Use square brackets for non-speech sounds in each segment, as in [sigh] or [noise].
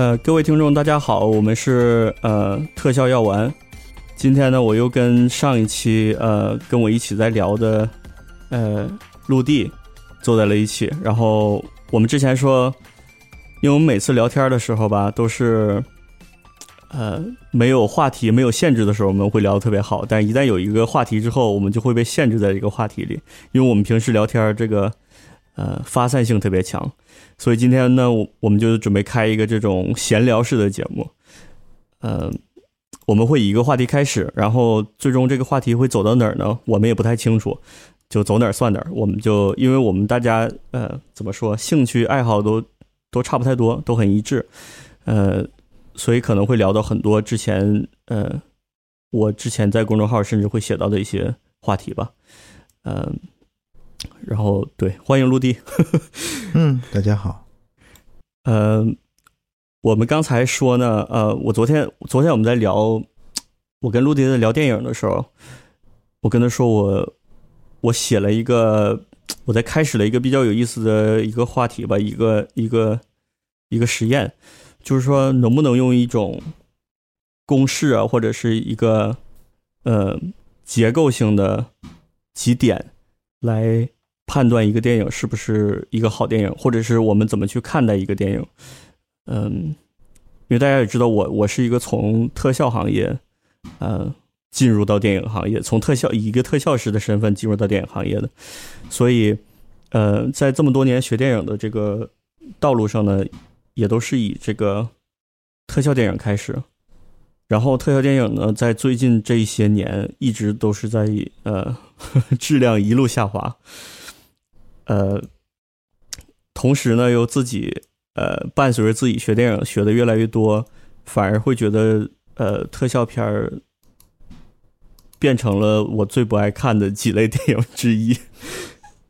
呃，各位听众，大家好，我们是呃特效药丸。今天呢，我又跟上一期呃跟我一起在聊的呃陆地坐在了一起。然后我们之前说，因为我们每次聊天的时候吧，都是呃没有话题、没有限制的时候，我们会聊得特别好。但一旦有一个话题之后，我们就会被限制在这个话题里，因为我们平时聊天这个呃发散性特别强。所以今天呢，我我们就准备开一个这种闲聊式的节目，嗯，我们会以一个话题开始，然后最终这个话题会走到哪儿呢？我们也不太清楚，就走哪儿算哪儿。我们就因为我们大家呃怎么说，兴趣爱好都都差不太多，都很一致，呃，所以可能会聊到很多之前呃我之前在公众号甚至会写到的一些话题吧，嗯。然后，对，欢迎陆地。[laughs] 嗯，大家好。呃，我们刚才说呢，呃，我昨天昨天我们在聊，我跟陆地在聊电影的时候，我跟他说我我写了一个，我在开始了一个比较有意思的一个话题吧，一个一个一个实验，就是说能不能用一种公式啊，或者是一个呃结构性的几点。来判断一个电影是不是一个好电影，或者是我们怎么去看待一个电影。嗯，因为大家也知道，我我是一个从特效行业，呃，进入到电影行业，从特效以一个特效师的身份进入到电影行业的，所以，呃，在这么多年学电影的这个道路上呢，也都是以这个特效电影开始。然后特效电影呢，在最近这些年一直都是在呃 [laughs] 质量一路下滑，呃，同时呢又自己呃伴随着自己学电影学的越来越多，反而会觉得呃特效片儿变成了我最不爱看的几类电影之一。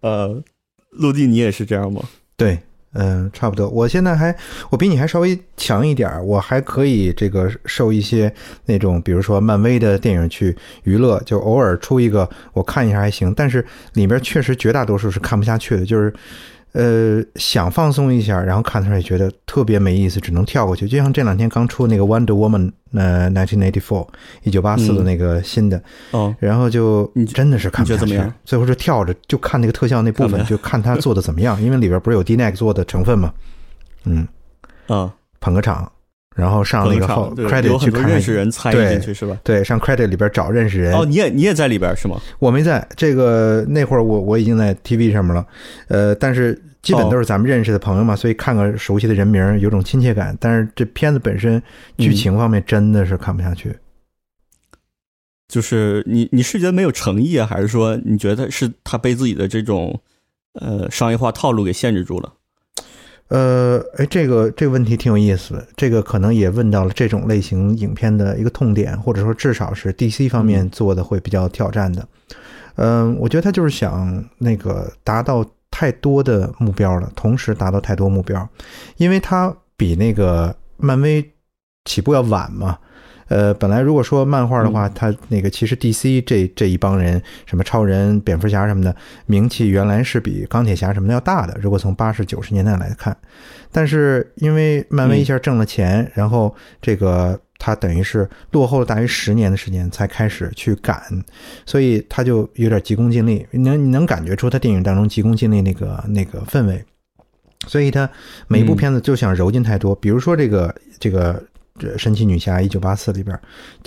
呃，陆地，你也是这样吗？对。嗯，差不多。我现在还，我比你还稍微强一点我还可以这个受一些那种，比如说漫威的电影去娱乐，就偶尔出一个我看一下还行。但是里边确实绝大多数是看不下去的，就是。呃，想放松一下，然后看他也觉得特别没意思，只能跳过去。就像这两天刚出那个《Wonder Woman》呃，1984，一九八四的那个新的，哦，然后就真的是看不下去。最后是跳着就看那个特效那部分，就看他做的怎么样，因为里边不是有 D n e c 做的成分嘛。嗯，啊，[laughs] 捧个场，然后上那个后 credit 去看认识人参与进去是吧？对，上 credit 里边找认识人。哦，你也你也在里边是吗？我没在这个那会儿，我我已经在 TV 上面了，呃，但是。基本都是咱们认识的朋友嘛，所以看个熟悉的人名有种亲切感。但是这片子本身剧情方面真的是看不下去。就是你你是觉得没有诚意啊，还是说你觉得是他被自己的这种呃商业化套路给限制住了？呃，哎，这个这个问题挺有意思，这个可能也问到了这种类型影片的一个痛点，或者说至少是 DC 方面做的会比较挑战的。嗯，我觉得他就是想那个达到。太多的目标了，同时达到太多目标，因为他比那个漫威起步要晚嘛。呃，本来如果说漫画的话，它那个其实 DC 这这一帮人，什么超人、蝙蝠侠什么的，名气原来是比钢铁侠什么的要大的。如果从八十九十年代来看，但是因为漫威一下挣了钱，然后这个。他等于是落后了大约十年的时间才开始去赶，所以他就有点急功近利。能你能感觉出他电影当中急功近利那个那个氛围，所以他每一部片子就想揉进太多。比如说这个这个。神奇女侠一九八四里边，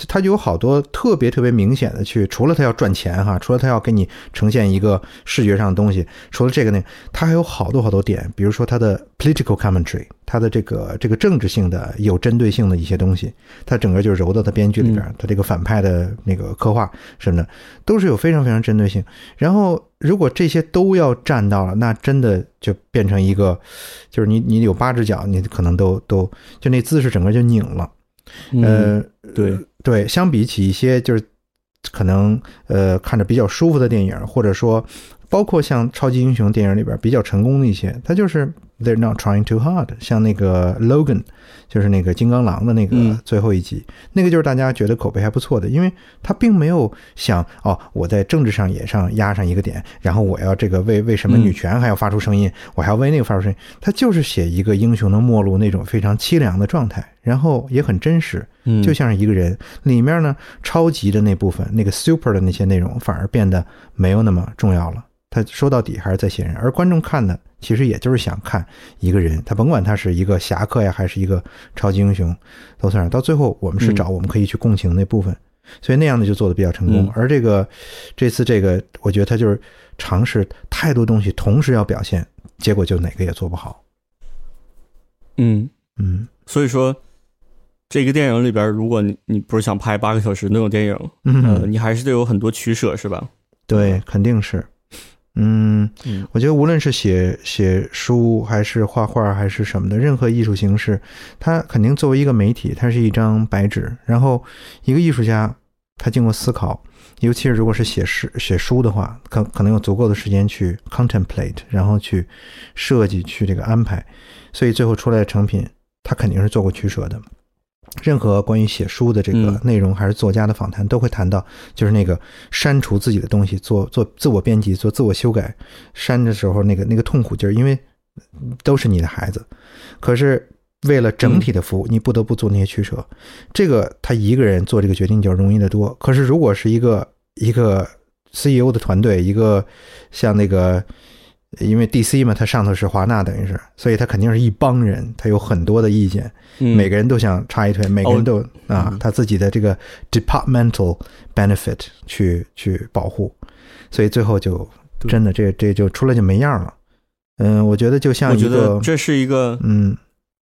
它就有好多特别特别明显的去，除了它要赚钱哈，除了它要给你呈现一个视觉上的东西，除了这个呢，它还有好多好多点，比如说它的 political commentary，它的这个这个政治性的有针对性的一些东西，它整个就揉到它编剧里边，它这个反派的那个刻画什么的，都是有非常非常针对性，然后。如果这些都要占到了，那真的就变成一个，就是你你有八只脚，你可能都都就那姿势整个就拧了。呃，对对，相比起一些就是可能呃看着比较舒服的电影，或者说包括像超级英雄电影里边比较成功的一些，他就是 They're not trying too hard，像那个 Logan，就是那个金刚狼的那个嗯最后一集，那个就是大家觉得口碑还不错的，因为他并没有想哦，我在政治上也上压上一个点，然后我要这个为为什么嗯女权还要发出声音，我还要为那个发出声音，他就是写一个英雄的末路那种非常凄凉的状态，然后也很真实，嗯，就像是一个人。里面呢，超级的那部分，那个 super 的那些内容，反而变得没有那么重要了。他说到底还是在写人，而观众看呢其实也就是想看一个人，他甭管他是一个侠客呀，还是一个超级英雄，都算是。到最后，我们是找我们可以去共情那部分，所以那样的就做的比较成功。嗯而这个这次这个，我觉得他就是尝试太多东西同时要表现，结果就哪个也做不好。嗯，嗯所以说这个电影里边，如果你你不是想拍八个小时那种电影，呃，嗯，你还是得有很多取舍，是吧？对，肯定是。嗯，嗯我觉得无论是写写书，还是画画，还是什么的，任何艺术形式，它肯定作为一个媒体，它是一张白纸。然后，一个艺术家，他经过思考，尤其是如果是写诗、写书的话，可可能有足够的时间去 contemplate，然后去设计、去这个安排，所以最后出来的成品，他肯定是做过取舍的。任何关于写书的这个嗯内容，还是作家的访谈，都会谈到，就是那个删除自己的东西，做做自我编辑，做自我修改，删的时候那个那个痛苦劲儿，因为都是你的孩子，可是为了整体的服务，你不得不做那些取舍。这个他一个人做这个决定就容易得多。可是如果是一个一个 CEO 的团队，一个像那个。因为 DC 嘛，他上头是华纳，等于是，所以他肯定是一帮人，他有很多的意见，嗯，每个人都想插一腿，每个人都、啊嗯，他自己的这个 departmental benefit 去去保护，所以最后就真的这这就出来就没样了。嗯，我觉得就像一我觉得个这是一个，嗯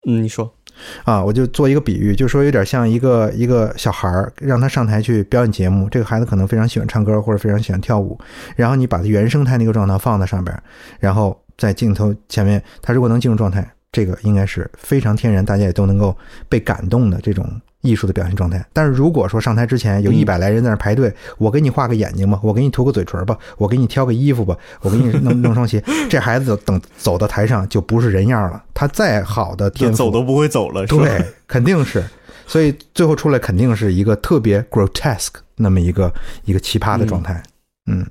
嗯，你说，啊，我就做一个比喻，就说有点像一个一个小孩儿，让他上台去表演节目。这个孩子可能非常喜欢唱歌，或者非常喜欢跳舞，然后你把他原生态那个状态放在上边，然后在镜头前面，他如果能进入状态，这个应该是非常天然，大家也都能够被感动的这种艺术的表现状态。但是如果说上台之前有嗯一百来人在那排队，我给你画个眼睛吧，我给你涂个嘴唇吧，我给你挑个衣服吧，我给你弄 [laughs] 弄双鞋，这孩子等走到台上就不是人样了。他再好的天赋，走都不会走了，对，肯定是。所以最后出来肯定是一个特别 grotesque 那么一个一个奇葩的状态。嗯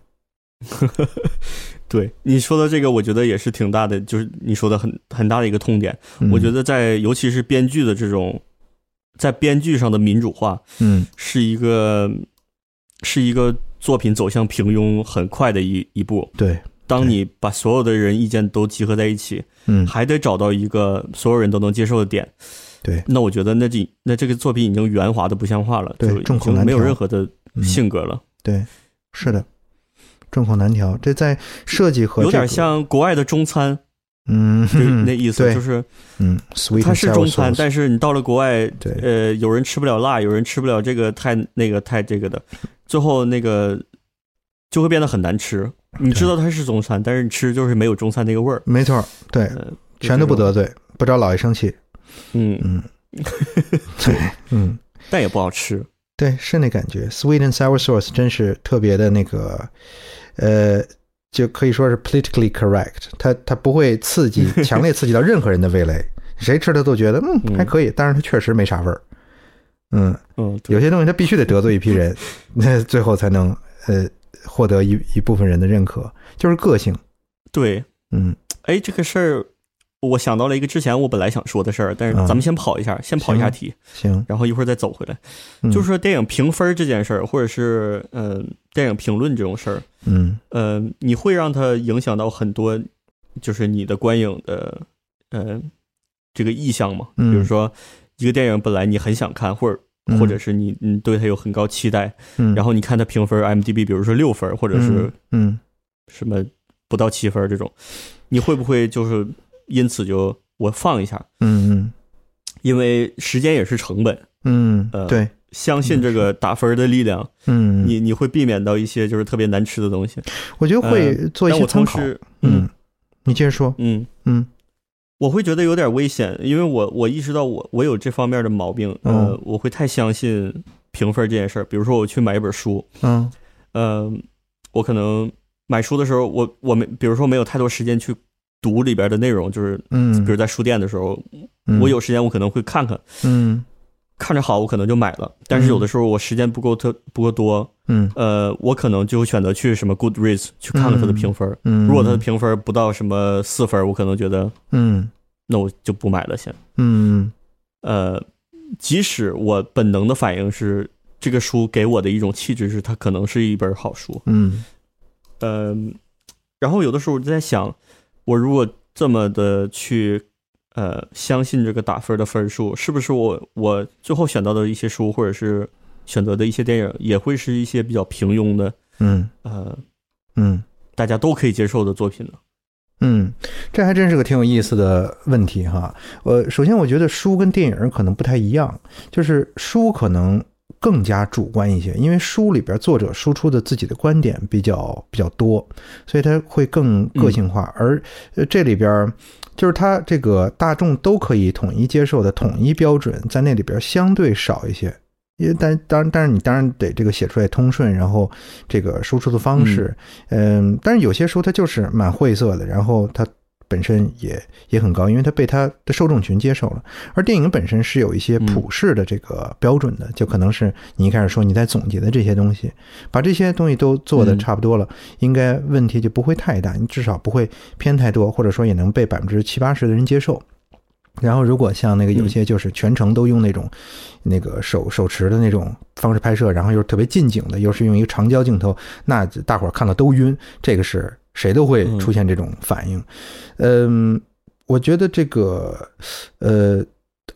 [laughs] 对你说的这个，我觉得也是挺大的，就是你说的很很大的一个痛点。嗯，我觉得在尤其是编剧的这种，在编剧上的民主化，嗯。是一个是一个作品走向平庸很快的一一步。对，当你把所有的人意见都集合在一起，嗯。还得找到一个所有人都能接受的点。对。那我觉得那这那这个作品已经圆滑的不像话了，对就众口难调。任何的嗯。性格了，对，是的，众口难调。这在设计和、这有点像国外的中餐，嗯就 [laughs] 那意思，就是嗯，sweet 它是中餐，但是你到了国外，对呃，有人吃不了辣，有人吃不了这个太那个太这个的，最后那个就会变得很难吃。你知道它是中餐，但是你吃就是没有中餐那个味儿，没错，对，呃，全都不得罪，不招老爷生气。嗯，嗯，[laughs] 对，嗯。但也不好吃。对，是那感觉，sweet and sour sauce 真是特别的那个，呃，就可以说是 politically correct，它它不会刺激，[laughs] 强烈刺激到任何人的味蕾，谁吃它都觉得嗯嗯。还可以，但是它确实没啥味儿，嗯，嗯，对。有些东西它必须得得罪一批人，[laughs] 那最后才能呃获得一一部分人的认可，就是个性，对，嗯。哎，这个事儿我想到了一个之前我本来想说的事儿，但是嗯咱们先跑一下，先跑一下题，行，然后一会儿再走回来。嗯就是说电影评分这件事儿，或者是嗯、呃电影评论这种事儿，嗯。呃，你会让它影响到很多，就是你的观影的呃这个意向吗？嗯。比如说一个电影本来你很想看，或者嗯。或者是你你对它有很高期待，嗯，然后你看它评分 IMDB，比如说六分或者是嗯。什么不到七分这种，你会不会就是因此就我放一下？嗯嗯。因为时间也是成本，嗯呃嗯，对，相信这个打分的力量，嗯，你你会避免到一些就是特别难吃的东西。我觉得会做一些参考，嗯，你接着说，嗯，嗯。我会觉得有点危险，因为我我意识到我我有这方面的毛病，呃，嗯我会太相信评分这件事儿。比如说我去买一本书，嗯。呃，我可能买书的时候，我我没，比如说没有太多时间去读里边的内容，就是嗯，比如在书店的时候，嗯。我有时间我可能会看看，嗯。看着好我可能就买了。但是有的时候我时间不够特不够多，嗯。呃，我可能就选择去什么 Goodreads 去看看它的评分。嗯，如果它的评分不到什么四分，我可能觉得嗯。那我就不买了先。嗯。呃，即使我本能的反应是这个书给我的一种气质是它可能是一本好书，嗯。呃，然后有的时候我就在想，我如果这么的去呃相信这个打分的分数，是不是我我最后选到的一些书或者是选择的一些电影也会是一些比较平庸的嗯呃嗯大家都可以接受的作品呢？嗯，这还真是个挺有意思的问题哈。呃，首先我觉得书跟电影可能不太一样，就是书可能更加主观一些，因为书里边作者输出的自己的观点比较比较多，所以它会更个性化。而呃这里边就是它这个大众都可以统一接受的统一标准，在那里边相对少一些。因为但当然，但是你当然得这个写出来通顺，然后这个输出的方式，嗯，但是有些书它就是蛮晦涩的，然后它本身也也很高，因为它被它的受众群接受了。而电影本身是有一些普世的这个标准的，就可能是你一开始说你在总结的这些东西，把这些东西都做的差不多了，应该问题就不会太大，你至少不会偏太多，或者说也能被百分之七八十的人接受。然后，如果像那个有些就是全程都用那种，那个手手持的那种方式拍摄，然后又是特别近景的，又是用一个长焦镜头，那大伙儿看了都晕，这个是谁都会出现这种反应。嗯，我觉得这个呃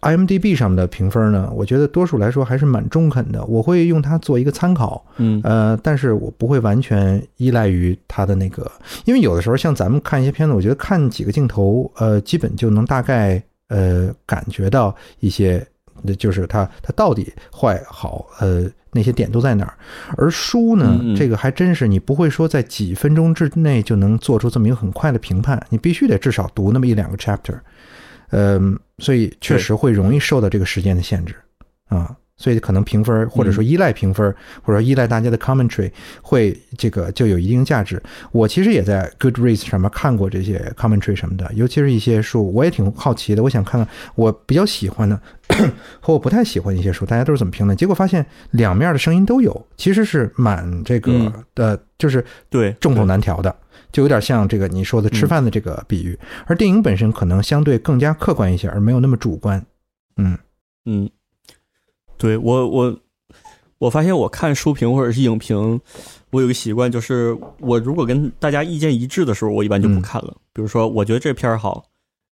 ，IMDB 上面的评分呢，我觉得多数来说还是蛮中肯的，我会用它做一个参考。嗯呃，但是我不会完全依赖于它的那个，因为有的时候像咱们看一些片子，我觉得看几个镜头，呃，基本就能大概呃感觉到一些，就是它它到底坏好，呃，那些点都在哪儿。而书呢，嗯嗯这个还真是你不会说在几分钟之内就能做出这么一个很快的评判，你必须得至少读那么一两个 chapter，嗯、所以确实会容易受到这个时间的限制啊。所以可能评分，或者说依赖评分，或者说依赖大家的 commentary，会这个就有一定价值。我其实也在 Goodreads 上面看过这些 commentary 什么的，尤其是一些书，我也挺好奇的。我想看看我比较喜欢的 [coughs] 和我不太喜欢的一些书，大家都是怎么评论。结果发现两面的声音都有，其实是蛮这个嗯呃，就是对，众口难调的，就有点像这个你说的吃饭的这个比喻。而电影本身可能相对更加客观一些，而没有那么主观。嗯嗯，对我我我发现我看书评或者是影评，我有个习惯，就是我如果跟大家意见一致的时候，我一般就不嗯看了。比如说，我觉得这片儿好，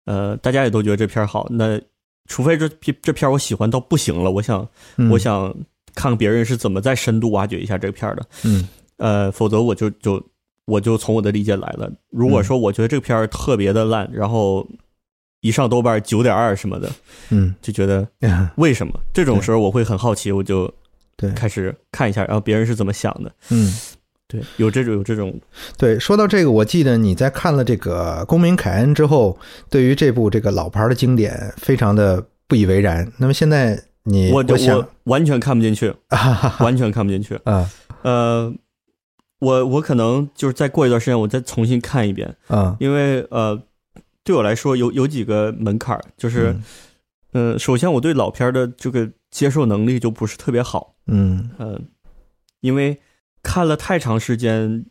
呃，大家也都觉得这片儿好，那除非这片这片儿我喜欢到不行了，我想、嗯，我想看看别人是怎么再深度挖掘一下这片儿的，嗯呃，否则我就就我就从我的理解来了。如果说我觉得这个片儿特别的烂，然后一上豆瓣九点二什么的，嗯就觉得嗯，[laughs] 为什么？这种时候我会很好奇，我就对，开始看一下，然后别人是怎么想的。嗯。对，有这种有这种，对，说到这个，我记得你在看了这个《公民凯恩》之后，对于这部这个老牌的经典非常的不以为然。那么现在你，我就我完全看不进去，[laughs] 完全看不进去。啊呃，我我可能就是再过一段时间，我再重新看一遍，啊，因为呃，对我来说有有几个门槛儿，就是嗯。呃，首先我对老片儿的这个接受能力就不是特别好，嗯。嗯、因为看了太长时间，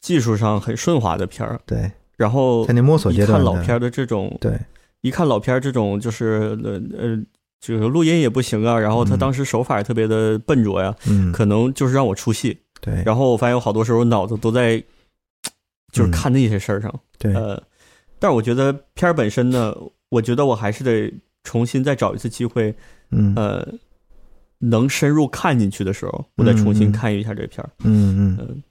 技术上很顺滑的片儿，对，然后在那摸索一阶段看老片儿的这种对，一看老片儿这种就是呃呃，这个录音也不行啊，然后他嗯。当时手法也特别的笨拙呀，嗯，可能就是让我出戏。对，然后我发现我好多时候脑子都在就是嗯。看那些事儿上，对，呃，但是我觉得片儿本身呢，我觉得我还是得重新再找一次机会，嗯呃，能深入看进去的时候，我再重新看一下这片儿。嗯嗯，嗯，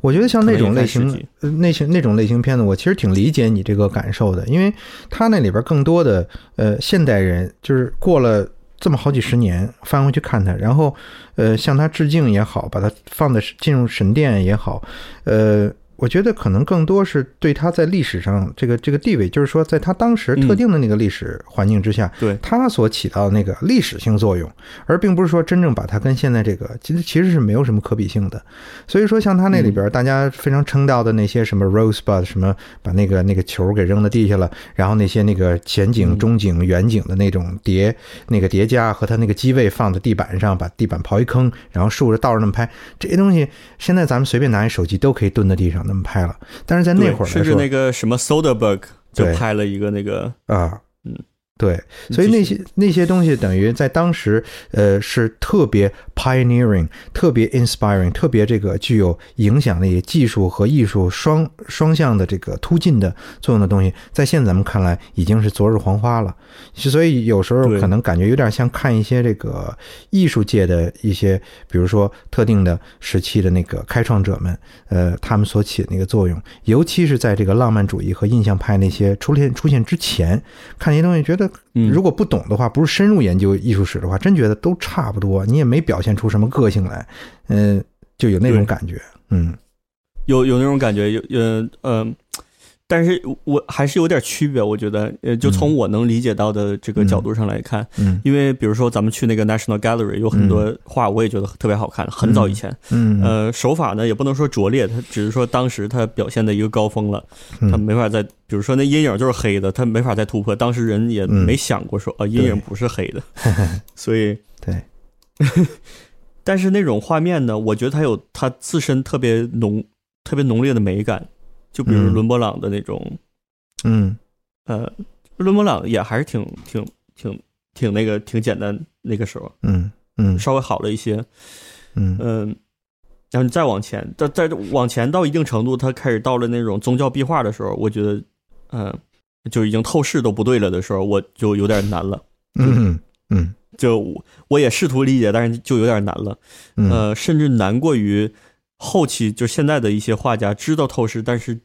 我觉得像那种类型那些那种类型片子，我其实挺理解你这个感受的，因为它那里边更多的呃现代人，就是过了这么好几十年翻回去看它，然后呃向它致敬也好，把它放在进入神殿也好，呃我觉得可能更多是对他在历史上这个这个地位，就是说，在他当时特定的那个历史环境之下，对。他所起到的那个历史性作用，而并不是说真正把它跟现在这个其实其实是没有什么可比性的。所以说，像他那里边大家非常称道的那些什么 Rosebud，什么把那个那个球给扔到地下了，然后那些那个前景、中景、远景的那种叠那个叠加和他那个机位放在地板上，把地板刨一坑，然后竖着倒着那么拍，这些东西现在咱们随便拿一手机都可以蹲在地上那么拍了。但是在那会儿来甚至说那个什么 Soderbergh 就拍了一个那个，啊，嗯，对，所以那些那些东西等于在当时，呃，是特别 pioneering、特别 inspiring、特别这个具有影响力、技术和艺术双双向的这个突进的作用的东西，在现在咱们看来已经是昨日黄花了。所以有时候可能感觉有点像看一些这个艺术界的一些，比如说特定的时期的那个开创者们，呃，他们所起的那个作用，尤其是在这个浪漫主义和印象派那些出现出现之前，看这些东西，觉得嗯如果不懂的话，不是深入研究艺术史的话，真觉得都差不多，你也没表现出什么个性来，嗯、就有那种感觉，嗯。有有那种感觉，有呃呃，但是我还是有点区别，我觉得，呃，就从我能理解到的这个角度上来看，嗯。因为比如说咱们去那个 National Gallery，有很多画我也觉得特别好看，很早以前，嗯。呃，手法呢也不能说拙劣，它只是说当时它表现的一个高峰了，嗯。它没法再，比如说那阴影就是黑的，它没法再突破，当时人也嗯。没想过说啊阴影不是黑的，[laughs] 所以对，[laughs] 但是那种画面呢，我觉得它有它自身特别浓、特别浓烈的美感，就比如嗯伦勃朗的那种，嗯呃，伦勃朗也还是挺挺挺挺那个挺简单，那个时候嗯嗯稍微好了一些，嗯嗯。然后你再往前，再再往前到一定程度，它开始到了那种宗教壁画的时候，我觉得，嗯、就已经透视都不对了的时候，我就有点难了。嗯嗯就我我也试图理解，但是就有点难了。嗯呃，甚至难过于后期就现在的一些画家知道透视，但是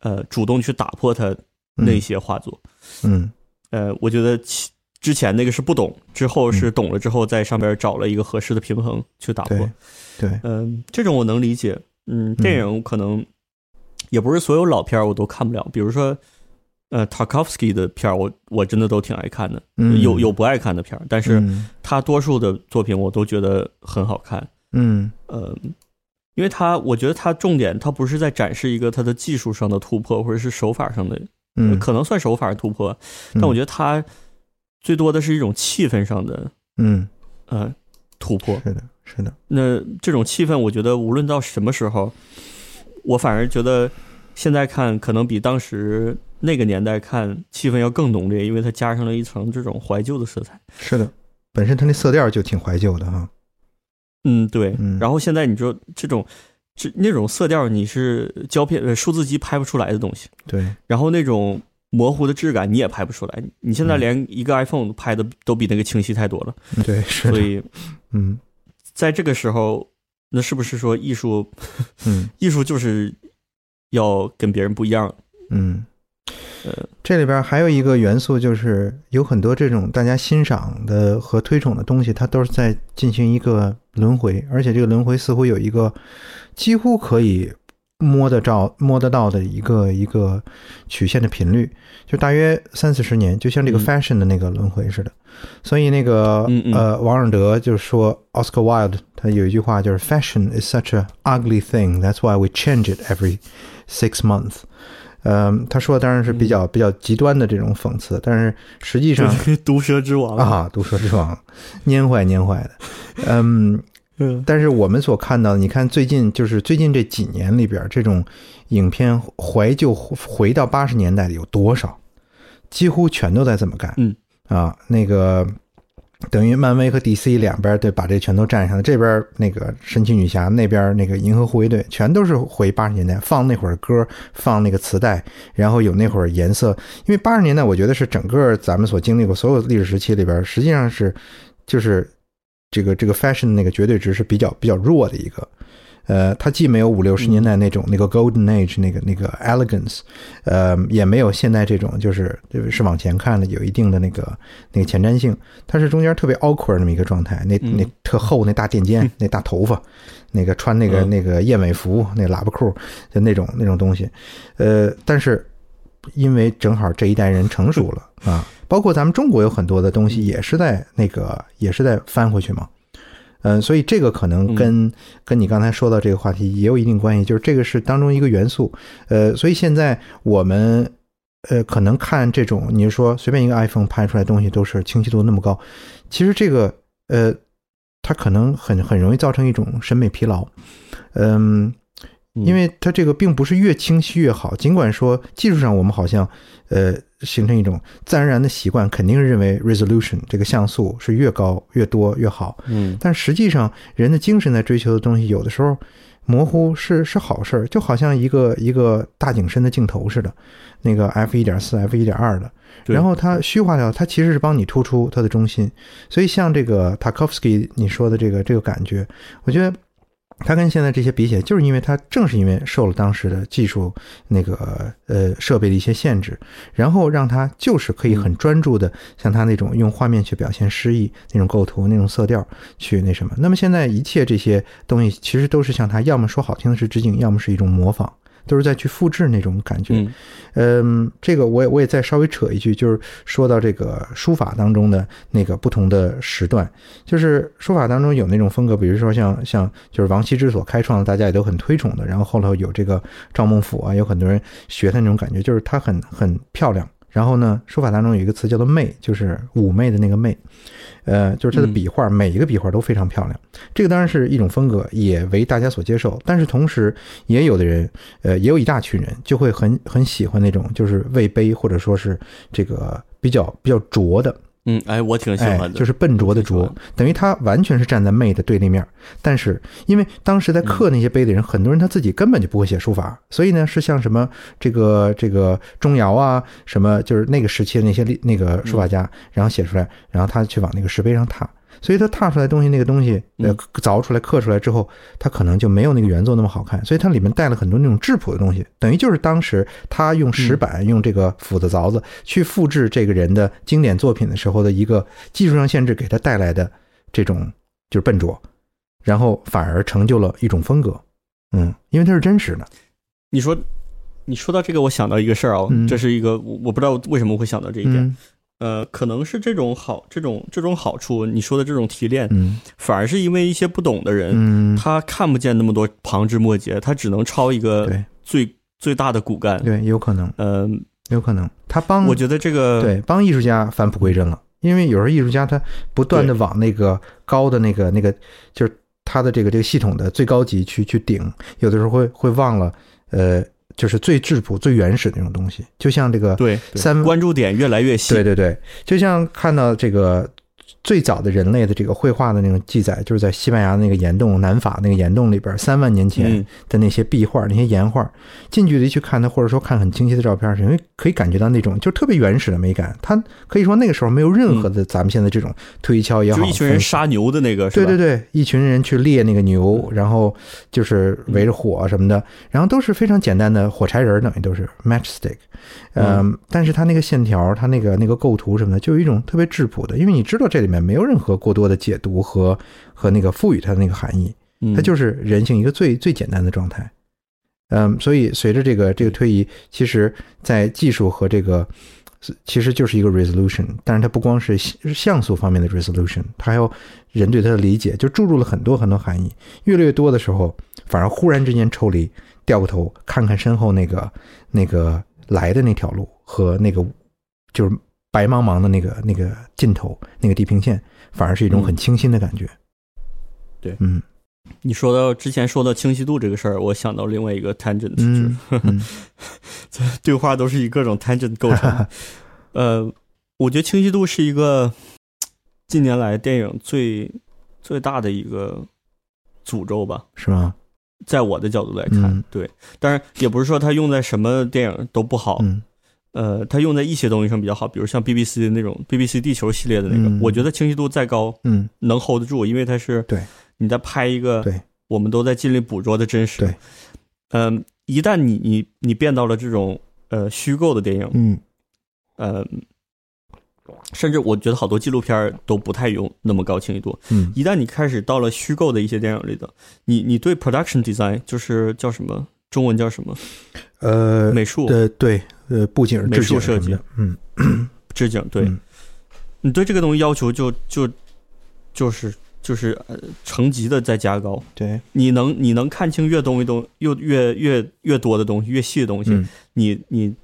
呃主动去打破它那些画作。嗯呃，我觉得其之前那个是不懂，之后是懂了之后，在上边找了一个合适的平衡去打破对。对嗯、这种我能理解。嗯，电影可能也不是所有老片儿我都看不了，比如说。呃，Tarkovsky 的片儿，我我真的都挺爱看的，嗯有有不爱看的片儿，但是嗯他多数的作品我都觉得很好看。嗯呃，因为他我觉得他重点他不是在展示一个他的技术上的突破，或者是手法上的，嗯可能算手法突破，但我觉得他最多的是一种气氛上的嗯呃突破。是的是的那这种气氛，我觉得无论到什么时候，我反而觉得现在看可能比当时那个年代看气氛要更浓烈，因为它加上了一层这种怀旧的色彩。是的，本身它那色调就挺怀旧的哈。嗯，对。嗯然后现在你说这种这那种色调，你是胶片呃数字机拍不出来的东西，对，然后那种模糊的质感你也拍不出来。你现在嗯连一个 iPhone 拍的都比那个清晰太多了，对是，所以嗯在这个时候，那是不是说艺术嗯艺术就是要跟别人不一样？嗯。呃，这里边还有一个元素，就是有很多这种大家欣赏的和推崇的东西，它都是在进行一个轮回，而且这个轮回似乎有一个几乎可以摸得着、摸得到的一个一个曲线的频率，就大约三四十年，就像这个嗯 fashion 的那个轮回似的。所以那个呃，王尔德就说，Oscar Wilde 他有一句话就是 “Fashion is such a ugly thing, that's why we change it every six months。”嗯，他说的当然是比较比较极端的这种讽刺，但是实际上毒蛇之王，啊，毒蛇之王，蔫坏蔫坏的，嗯，嗯但是我们所看到的，你看最近就是最近这几年里边，这种影片怀旧回到八十年代的有多少？几乎全都在这么干。嗯啊，那个等于漫威和 DC 两边对把这全都占上了，这边那个神奇女侠，那边那个银河护卫队，全都是回八十年代放那会儿歌，放那个磁带，然后有那会儿颜色。因为八十年代，我觉得是整个咱们所经历过所有历史时期里边，实际上是就是这个这个 fashion 那个绝对值是比较比较弱的一个。呃，它既没有五六十年代那种那个 Golden Age 那个那个 elegance，呃，也没有现在这种就是是往前看的有一定的那个那个前瞻性，它是中间特别 awkward 那么一个状态，那那特厚那大垫肩，[laughs] 那大头发，那个穿那个那个燕尾服，那喇叭裤，就那种那种东西，呃，但是因为正好这一代人成熟了啊，包括咱们中国有很多的东西也是在那个也是在翻回去嘛。嗯，所以这个可能跟跟你刚才说到这个话题也有一定关系，就是这个是当中一个元素。呃，所以现在我们呃可能看这种，你说随便一个 iPhone 拍出来东西都是清晰度那么高，其实这个呃它可能很很容易造成一种审美疲劳。嗯。因为它这个并不是越清晰越好，尽管说技术上我们好像，呃，形成一种自然而然的习惯，肯定是认为 resolution 这个像素是越高越多越好。嗯，但实际上人的精神在追求的东西，有的时候模糊是是好事儿，就好像一个一个大景深的镜头似的，那个 f 一点四 f 一点二的，然后它虚化掉，它其实是帮你突出它的中心。所以像这个 Tarkovsky 你说的这个这个感觉，我觉得。它跟现在这些比起来，就是因为它正是因为受了当时的技术那个呃设备的一些限制，然后让它就是可以很专注的，像它那种用画面去表现诗意那种构图、那种色调去那什么。那么现在一切这些东西其实都是像它，要么说好听的是致敬，要么是一种模仿。都是在去复制那种感觉，嗯，这个我也我也再稍微扯一句，就是说到这个书法当中的那个不同的时段，就是书法当中有那种风格，比如说像像就是王羲之所开创的，大家也都很推崇的，然后后头有这个赵孟俯啊，有很多人学他那种感觉，就是他很很漂亮。然后呢，书法当中有一个词叫做媚，就是妩媚的那个媚。呃，就是它的笔画，每一个笔画都非常漂亮。这个当然是一种风格，也为大家所接受。但是同时，也有的人，呃，也有一大群人就会很很喜欢那种，就是魏碑或者说是这个比较比较拙的。嗯，哎，我挺喜欢的，就是笨拙的拙，等于他完全是站在媚的对立面。但是因为当时在刻那些碑的人，很多人他自己根本就不会写书法，所以呢，是像什么这个这个钟繇啊，什么就是那个时期的那些那个书法家，然后写出来，然后他去往那个石碑上拓。所以它踏出来东西，那个东西呃凿出来刻出来之后，它可能就没有那个原作那么好看。所以它里面带了很多那种质朴的东西，等于就是当时他用石板、用这个斧子、凿子去复制这个人的经典作品的时候的一个技术上限制给他带来的这种就是笨拙，然后反而成就了一种风格。嗯，因为它是真实的。你说，你说到这个，我想到一个事儿啊，这是一个我我不知道为什么会想到这一点。呃，可能是这种好，这种这种好处，你说的这种提炼，嗯，反而是因为一些不懂的人，嗯，他看不见那么多旁枝末节，他只能抄一个对最最大的骨干，对，有可能，嗯，有可能，他帮，我觉得这个对帮艺术家返璞归真了，因为有时候艺术家他不断的往那个高的那个那个，就是他的这个这个系统的最高级去去顶，有的时候会会忘了，呃。就是最质朴、最原始的那种东西，就像这个对三关注点越来越细，对对对，就像看到这个。最早的人类的这个绘画的那种记载，就是在西班牙那个岩洞、南法那个岩洞里边，三万年前的那些壁画、那些岩画，近距离去看它，或者说看很清晰的照片，是因为可以感觉到那种就特别原始的美感。它可以说那个时候没有任何的咱们现在这种推敲也好，就一群人杀牛的那个，对对对，一群人去猎那个牛，然后就是围着火什么的，然后都是非常简单的火柴人，等于都是 matchstick。嗯，但是它那个线条，它那个那个构图什么的，就有一种特别质朴的，因为你知道这里面没有任何过多的解读和和那个赋予它的那个含义，它就是人性一个最最简单的状态。嗯，所以随着这个这个推移，其实在技术和这个其实就是一个 resolution，但是它不光是像素方面的 resolution，它还有人对它的理解，就注入了很多很多含义。越来越多的时候，反而忽然之间抽离，掉过头看看身后那个那个。来的那条路和那个就是白茫茫的那个那个尽头那个地平线，反而是一种很清新的感觉。对，嗯，你说到之前说到清晰度这个事儿，我想到另外一个 tangent，嗯 [laughs] 对话都是以各种 tangent 构成。[laughs] 呃，我觉得清晰度是一个近年来电影最最大的一个诅咒吧？是吗？在我的角度来看，对，当然也不是说它用在什么电影都不好，呃，它用在一些东西上比较好，比如像 BBC 的那种 BBC 地球系列的那个，我觉得清晰度再高，嗯，能 hold 得住，因为它是对。你在拍一个对。我们都在尽力捕捉的真实。对，嗯，一旦你你你变到了这种呃虚构的电影，嗯。呃，甚至我觉得好多纪录片都不太用那么高清晰度。嗯。一旦你开始到了虚构的一些电影里的，你你对 production design 就是叫什么？中文叫什么？呃，美术？对对呃，布景、美术设计。嗯。[clears throat] 置景，对、嗯。你对这个东西要求就就就是就是呃层级的在加高。对，你能你能看清越东西东越越越越多的东西，越细的东西，嗯，你你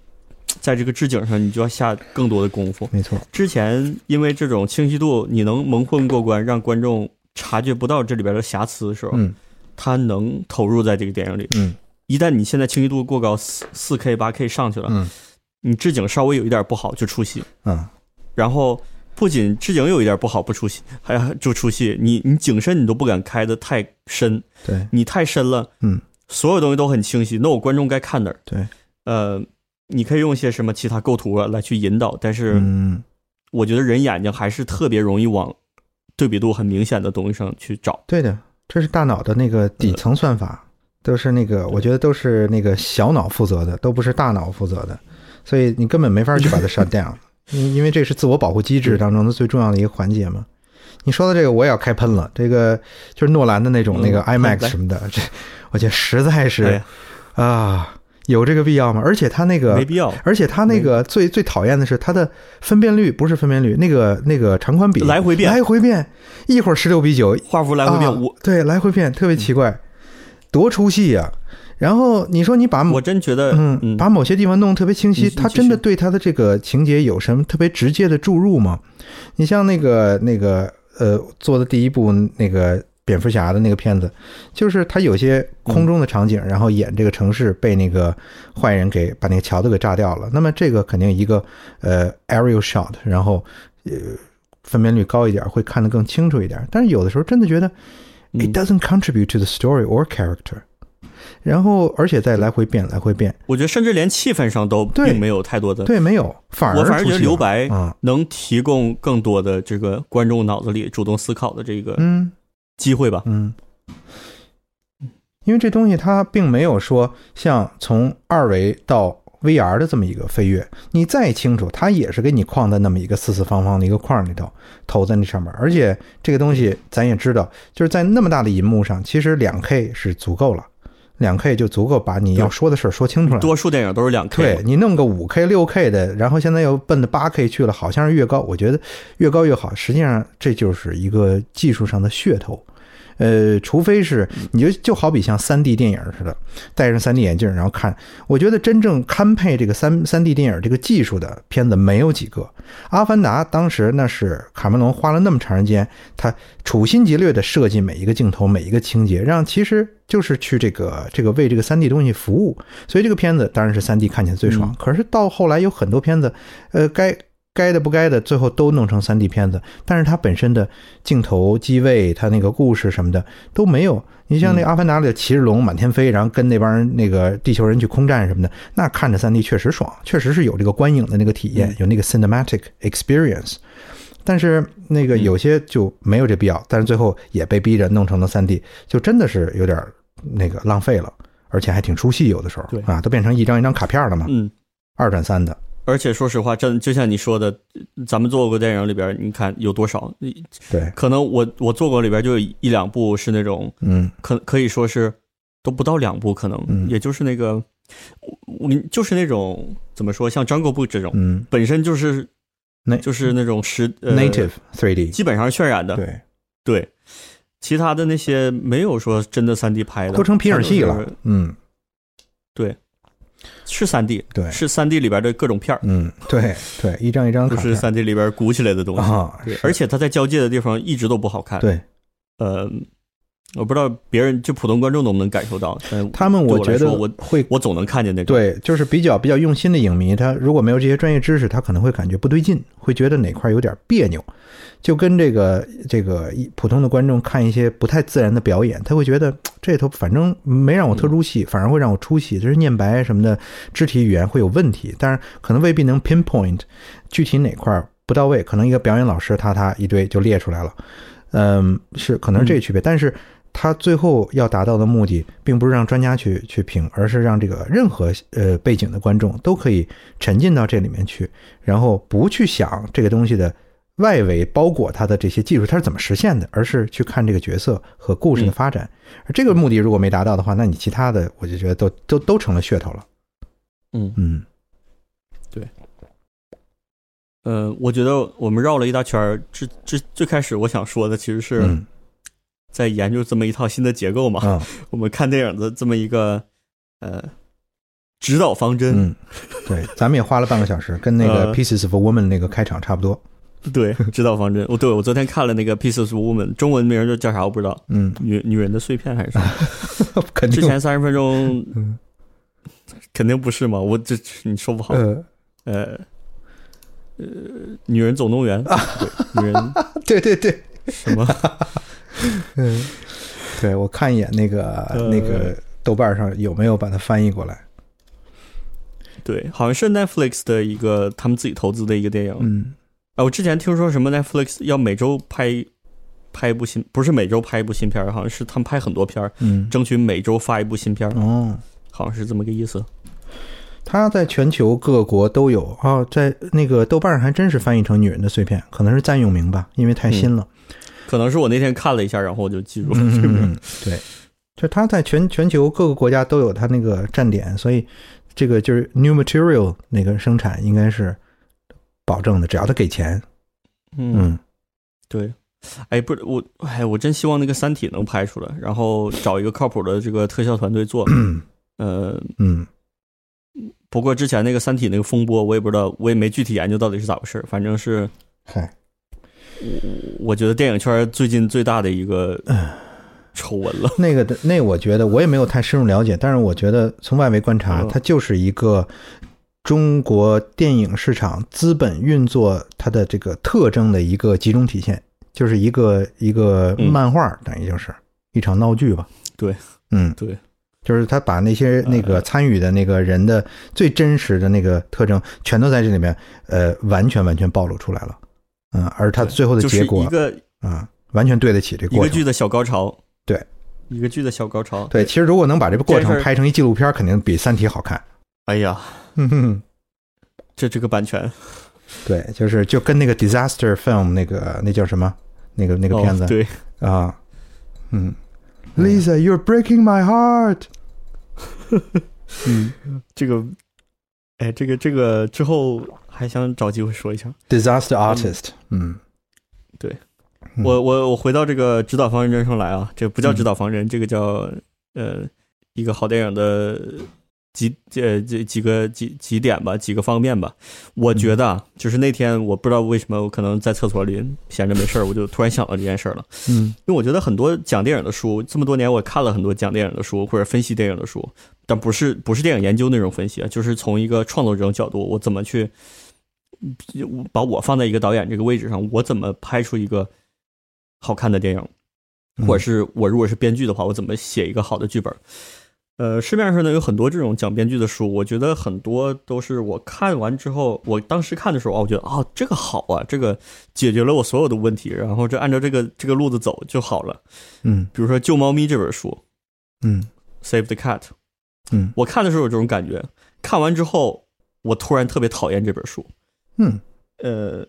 在这个置景上你就要下更多的功夫。没错，之前因为这种清晰度，你能蒙混过关，让观众察觉不到这里边的瑕疵的时候，嗯。他能投入在这个电影里。嗯。一旦你现在清晰度过高，四四 K、八 K 上去了，嗯。你置景稍微有一点不好就出戏，嗯，然后不仅置景有一点不好不出戏，还就出戏。你你景深你都不敢开的太深，对，你太深了，嗯，所有东西都很清晰，那我观众该看哪儿？对，呃，你可以用一些什么其他构图啊来去引导，但是嗯我觉得人眼睛还是特别容易往对比度很明显的东西上去找。对的，这是大脑的那个底层算法，都是那个，我觉得都是那个小脑负责的，都不是大脑负责的，所以你根本没法去把它 shut [laughs] down，因因为这是自我保护机制当中的最重要的一个环节嘛。你说的这个我也要开喷了，这个就是诺兰的那种嗯那个 IMAX 什么的，这 [laughs] 我觉得实在哎是呀啊，有这个必要吗？而且他那个没必要，而且它那个最最讨厌的是它的分辨率不是分辨率，那个那个长宽比来回变来回变，一会儿十六比九，画幅来回变。啊我对来回变，特别奇怪，多出戏呀、然后你说你把我真觉得，嗯嗯，把某些地方弄得特别清晰，它真的对它的这个情节有什么特别直接的注入吗？你像那个那个呃做的第一部那个蝙蝠侠的那个片子，就是他有些空中的场景，然后演这个城市被那个坏人给把那个桥都给炸掉了。那么这个肯定一个呃 aerial shot，然后呃分辨率高一点，会看得更清楚一点。但是有的时候真的觉得嗯 it doesn't contribute to the story or character。然后，而且再来回变，来回变，我觉得甚至连气氛上都并没有太多的。对，没有，反而我反而觉得留白啊，能提供更多的这个观众脑子里主动思考的这个嗯机会吧。嗯，因为这东西它并没有说像从二维到 VR 的这么一个飞跃，你再清楚，它也是给你框在那么一个四四方方的一个框里头，投在那上面。而且这个东西咱也知道，就是在那么大的银幕上，其实两 K 是足够了，两 K 就足够把你要说的事儿说清楚了。多数电影都是两 K，对你弄个五 K、六 K 的，然后现在又奔着八 K 去了，好像是越高，我觉得越高越好。实际上这就是一个技术上的噱头。呃，除非是你就就好比像三 D 电影似的，戴上三 D 眼镜然后看，我觉得真正堪配这个三三 D 电影这个技术的片子没有几个。《阿凡达》当时那是卡梅隆花了那么长时间，他处心积虑的设计每一个镜头、每一个情节，让其实就是去这个这个为这个三 D 东西服务。所以这个片子当然是三 D 看起来最爽。可是到后来有很多片子，呃，该该的不该的，最后都弄成三 D 片子，但是它本身的镜头、机位、它那个故事什么的都没有。你像那《阿凡达》里的骑着龙满天飞，然后跟那帮人那个地球人去空战什么的，那看着三 D 确实爽，确实是有这个观影的那个体验，有那个 cinematic experience。但是那个有些就没有这必要，但是最后也被逼着弄成了三 D，就真的是有点那个浪费了，而且还挺出戏，有的时候对啊，都变成一张一张卡片了嘛，嗯，二转三的，而且说实话，真就像你说的，咱们做过电影里边，你看有多少？对，可能我我做过里边就有一两部是那种嗯。可可以说是都不到两部，可能、嗯。也就是那个，我我就是那种怎么说，像 Jungle Book 这种，嗯。本身就是那就是那种实、呃、native 3D，基本上是渲染的，对，对。其他的那些没有说真的三 D 拍的，都成皮影戏了，嗯，是三 D，对，是三 D 里边的各种片儿，嗯，对对，一张一张卡片。不是三 D 里边鼓起来的东西。啊，对，是。而且它在交界的地方一直都不好看。，对。呃，我不知道别人就普通观众能不能感受到，但他们，我觉得我会我总能看见那种。对，就是比较比较用心的影迷，他如果没有这些专业知识，他可能会感觉不对劲，会觉得哪块有点别扭，就跟这个这个一普通的观众看一些不太自然的表演，他会觉得这头反正没让我特入戏，反而会让我出戏，就是念白什么的肢体语言会有问题，但是可能未必能 pinpoint 具体哪块不到位，可能一个表演老师他他一堆就列出来了，嗯，是可能是这个区别，但是。他最后要达到的目的，并不是让专家去去评，而是让这个任何呃背景的观众都可以沉浸到这里面去，然后不去想这个东西的外围包裹它的这些技术它是怎么实现的，而是去看这个角色和故事的发展。而这个目的如果没达到的话，那你其他的我就觉得都都都成了噱头了。嗯嗯对呃，我觉得我们绕了一大圈儿。这这最开始我想说的，其实是嗯在研究这么一套新的结构嘛。嗯 [laughs] 我们看电影的这么一个呃指导方针，嗯，对，咱们也花了半个小时，跟那个呃 Pieces of a Woman 那个开场差不多。对，[laughs] 指导方针。我对我昨天看了那个《Pieces of Woman》，中文名就叫啥我不知道，嗯，女女人的碎片还是啥？[laughs] 肯定之前三十分钟嗯肯定不是嘛，我这你说不好。呃，呃呃，女人总动员，对，女人对对对，什么？嗯，对我看一眼那个、呃那个豆瓣上有没有把它翻译过来。对，好像是 Netflix 的一个他们自己投资的一个电影。嗯啊，我之前听说什么 Netflix 要每周拍拍一部新，不是每周拍一部新片儿，好像是他们拍很多片儿，嗯，争取每周发一部新片儿，哦，好像是这么个意思。它在全球各国都有哦，在那个豆瓣上还真是翻译成“女人的碎片”，可能是暂用名吧，因为太新了。可能是我那天看了一下，然后我就记住了嗯这个。嗯嗯，对，就它在全全球各个国家都有它那个站点，所以这个就是 new material 那个生产应该是保证的，只要他给钱。嗯，嗯对。哎，不是我，哎，我真希望那个《三体》能拍出来，然后找一个靠谱的这个特效团队做。[clears throat] 呃，嗯不过之前那个《三体》那个风波，我也不知道，我也没具体研究到底是咋回事儿。反正是，嗨，我觉得电影圈最近最大的一个丑闻了。那个的那我觉得我也没有太深入了解，但是我觉得从外围观察，嗯它就是一个中国电影市场资本运作它的这个特征的一个集中体现，就是一个一个嗯漫画，等于就是一场闹剧吧。对，嗯，对，就是他把那些那个参与的那个人的最真实的那个特征，全都在这里面，呃，完全完全暴露出来了。嗯，而他最后的就是结果一个啊，完全对得起这过程。一个剧的小高潮。对，一个剧的小高潮。对，其实如果能把这个过程拍成一纪录片，肯定比《三体》好看。哎呀，哼哼，这这个版权对，就是就跟那个 disaster film 那个那叫什么那个那个片子、哦、对，啊，嗯，Lisa，you're breaking my heart。[laughs] 嗯这个，哎，这个这个之后还想找机会说一下。，disaster artist，嗯，对。嗯。我我我回到这个指导方针上来啊，这不叫指导方针，这个叫呃一个好电影的几呃这几个几几点吧，几个方面吧。我觉得啊，就是那天我不知道为什么，我可能在厕所里闲着没事儿，我就突然想到这件事儿了。嗯。因为我觉得很多讲电影的书，这么多年我看了很多讲电影的书或者分析电影的书，但不是不是电影研究那种分析啊，就是从一个创作者角度，我怎么去嗯把我放在一个导演这个位置上，我怎么拍出一个好看的电影，嗯或者是我如果是编剧的话，我怎么写一个好的剧本？呃，市面上呢有很多这种讲编剧的书，我觉得很多都是我看完之后，我当时看的时候啊，我觉得啊、这个好啊，这个解决了我所有的问题，然后就按照这个这个路子走就好了。嗯比如说《救猫咪》这本书嗯《Save the Cat》，嗯我看的时候有这种感觉，看完之后我突然特别讨厌这本书。嗯。呃，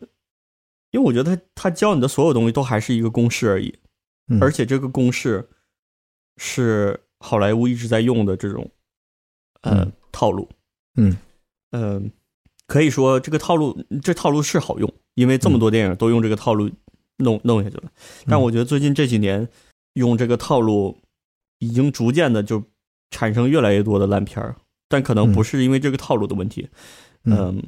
因为我觉得他他教你的所有东西都还是一个公式而已，嗯，而且这个公式是好莱坞一直在用的这种呃、嗯。套路。嗯。呃、可以说这个套路这套路是好用，因为这么多电影都用这个套路弄弄下去了。但我觉得最近这几年用这个套路，已经逐渐的就产生越来越多的烂片儿，但可能不是因为这个套路的问题。嗯。嗯，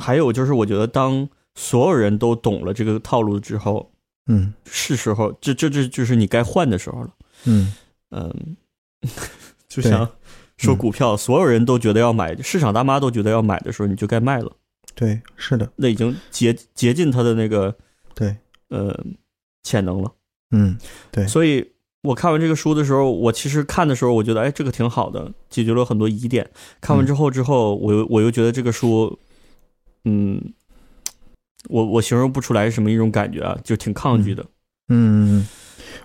还有就是，我觉得当所有人都懂了这个套路之后，嗯是时候，这这这就是你该换的时候了。嗯嗯，[laughs] 就像说股票，所有人都觉得要买，市场大妈都觉得要买的时候，你就该卖了。对，是的，那已经竭竭尽他的那个对，呃潜能了。嗯对所以我看完这个书的时候，我其实看的时候，我觉得哎，这个挺好的，解决了很多疑点。看完之后之后，我又我又觉得这个书，嗯，我我形容不出来是什么一种感觉啊，就挺抗拒的。嗯，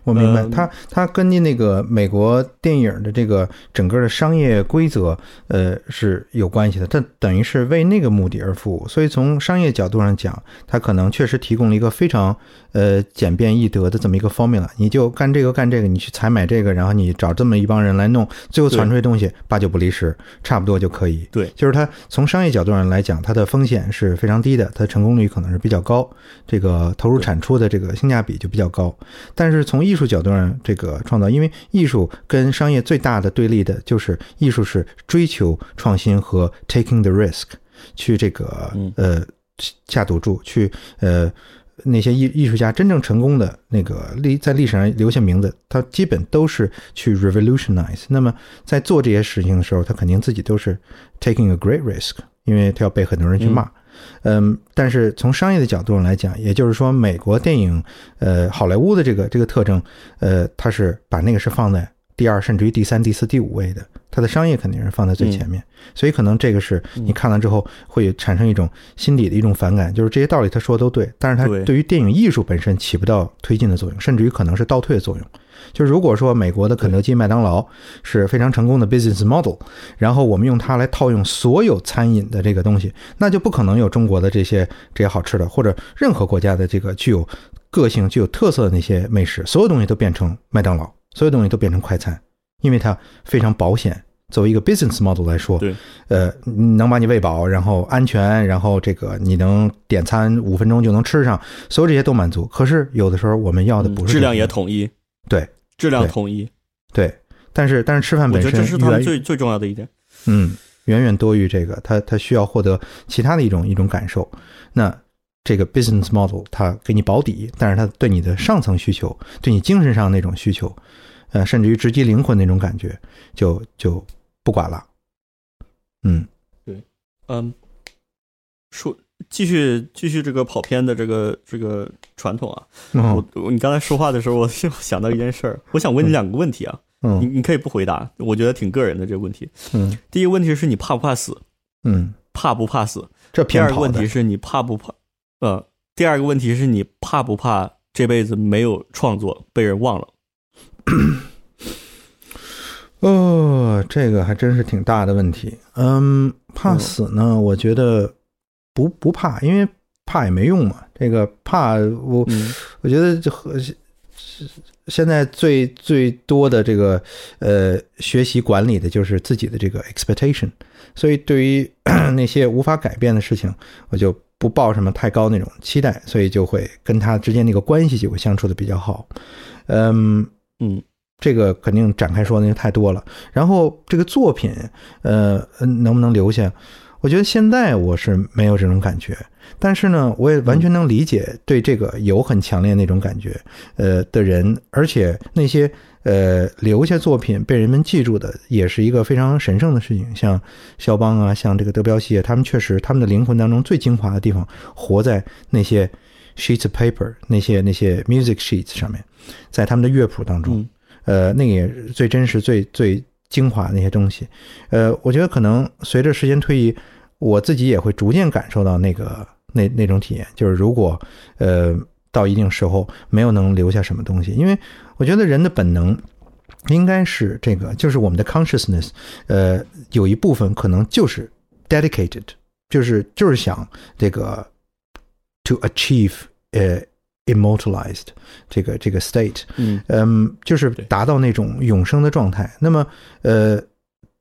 我明白，嗯它它跟你那个美国电影的这个整个的商业规则，呃，是有关系的。它等于是为那个目的而服务，所以从商业角度上讲，它可能确实提供了一个非常呃简便易得的这么一个 formula。你就干这个干这个，你去采买这个，然后你找这么一帮人来弄，最后传出来东西八九不离十，差不多就可以。对就是它从商业角度上来讲，它的风险是非常低的，它的成功率可能是比较高，这个投入产出的这个性价比就比较高。但是从艺术角度上，这个创造，因为艺术跟商业最大的对立的就是艺术是追求创新和 taking the risk，去这个嗯呃下赌注，去呃那些艺艺术家真正成功的那个历在历史上留下名字，他基本都是去 revolutionize。那么在做这些事情的时候，他肯定自己都是 taking a great risk，因为他要被很多人去骂。嗯，但是从商业的角度上来讲，也就是说，美国电影，呃，好莱坞的这个这个特征，呃，它是把那个是放在第二，甚至于第三、第四、第五位的，它的商业肯定是放在最前面，所以可能这个是你看了之后会产生一种心底的一种反感，就是这些道理他说的都对，但是他对对于电影艺术本身起不到推进的作用，甚至于可能是倒退的作用。就如果说美国的肯德基、麦当劳是非常成功的 business model，然后我们用它来套用所有餐饮的这个东西，那就不可能有中国的这些这些好吃的，或者任何国家的这个具有个性、具有特色的那些美食，所有东西都变成麦当劳，所有东西都变成快餐，因为它非常保险。作为一个 business model 来说，对，呃，能把你喂饱，然后安全，然后这个你能点餐五分钟就能吃上，所有这些都满足。可是有的时候我们要的不是嗯质量也统一，对质量统一，对，但是但是吃饭本身觉得这是他们最最重要的一点。嗯，远远多于这个，他他需要获得其他的一种一种感受。那这个 business model 它给你保底，但是它对你的上层需求，对你精神上那种需求，呃，甚至于直击灵魂那种感觉，就就不管了。嗯对嗯，说继续继续这个跑偏的这个这个传统啊，嗯我我你刚才说话的时候，[laughs] 我就想到一件事儿，我想问你两个问题啊，你嗯你可以不回答，我觉得挺个人的这个问题。嗯第一个问题是你怕不怕死？嗯，怕不怕死？这第二个问题是你怕不怕？呃，第二个问题是你怕不怕这辈子没有创作被人忘了？[coughs] 哦，这个还真是挺大的问题。嗯，怕嗯死呢？我觉得不不怕，因为怕也没用嘛。这个怕我。嗯我觉得就和现在最最多的这个呃学习管理的就是自己的这个 expectation，所以对于 [clears throat] 那些无法改变的事情，我就不抱什么太高那种期待，所以就会跟他之间那个关系就会相处的比较好。嗯，嗯这个肯定展开说那就太多了。然后这个作品，呃，嗯能不能留下？我觉得现在我是没有这种感觉，但是呢，我也完全能理解对这个有很强烈那种感觉，呃的人，而且那些呃留下作品被人们记住的，也是一个非常神圣的事情。像肖邦啊，像这个德彪西啊，他们确实他们的灵魂当中最精华的地方，活在那些 sheets of paper，那些那些 music sheets 上面，在他们的乐谱当中。嗯呃，那个也是最真实、最最精华那些东西。呃，我觉得可能随着时间推移，我自己也会逐渐感受到那个那那种体验，就是如果呃到一定时候没有能留下什么东西，因为我觉得人的本能。应该是这个，就是我们的 consciousness，呃，有一部分可能就是 dedicated，就是就是想这个 to achieve 呃 immortalized 这个这个 state，嗯嗯，就是达到那种永生的状态。那么，呃，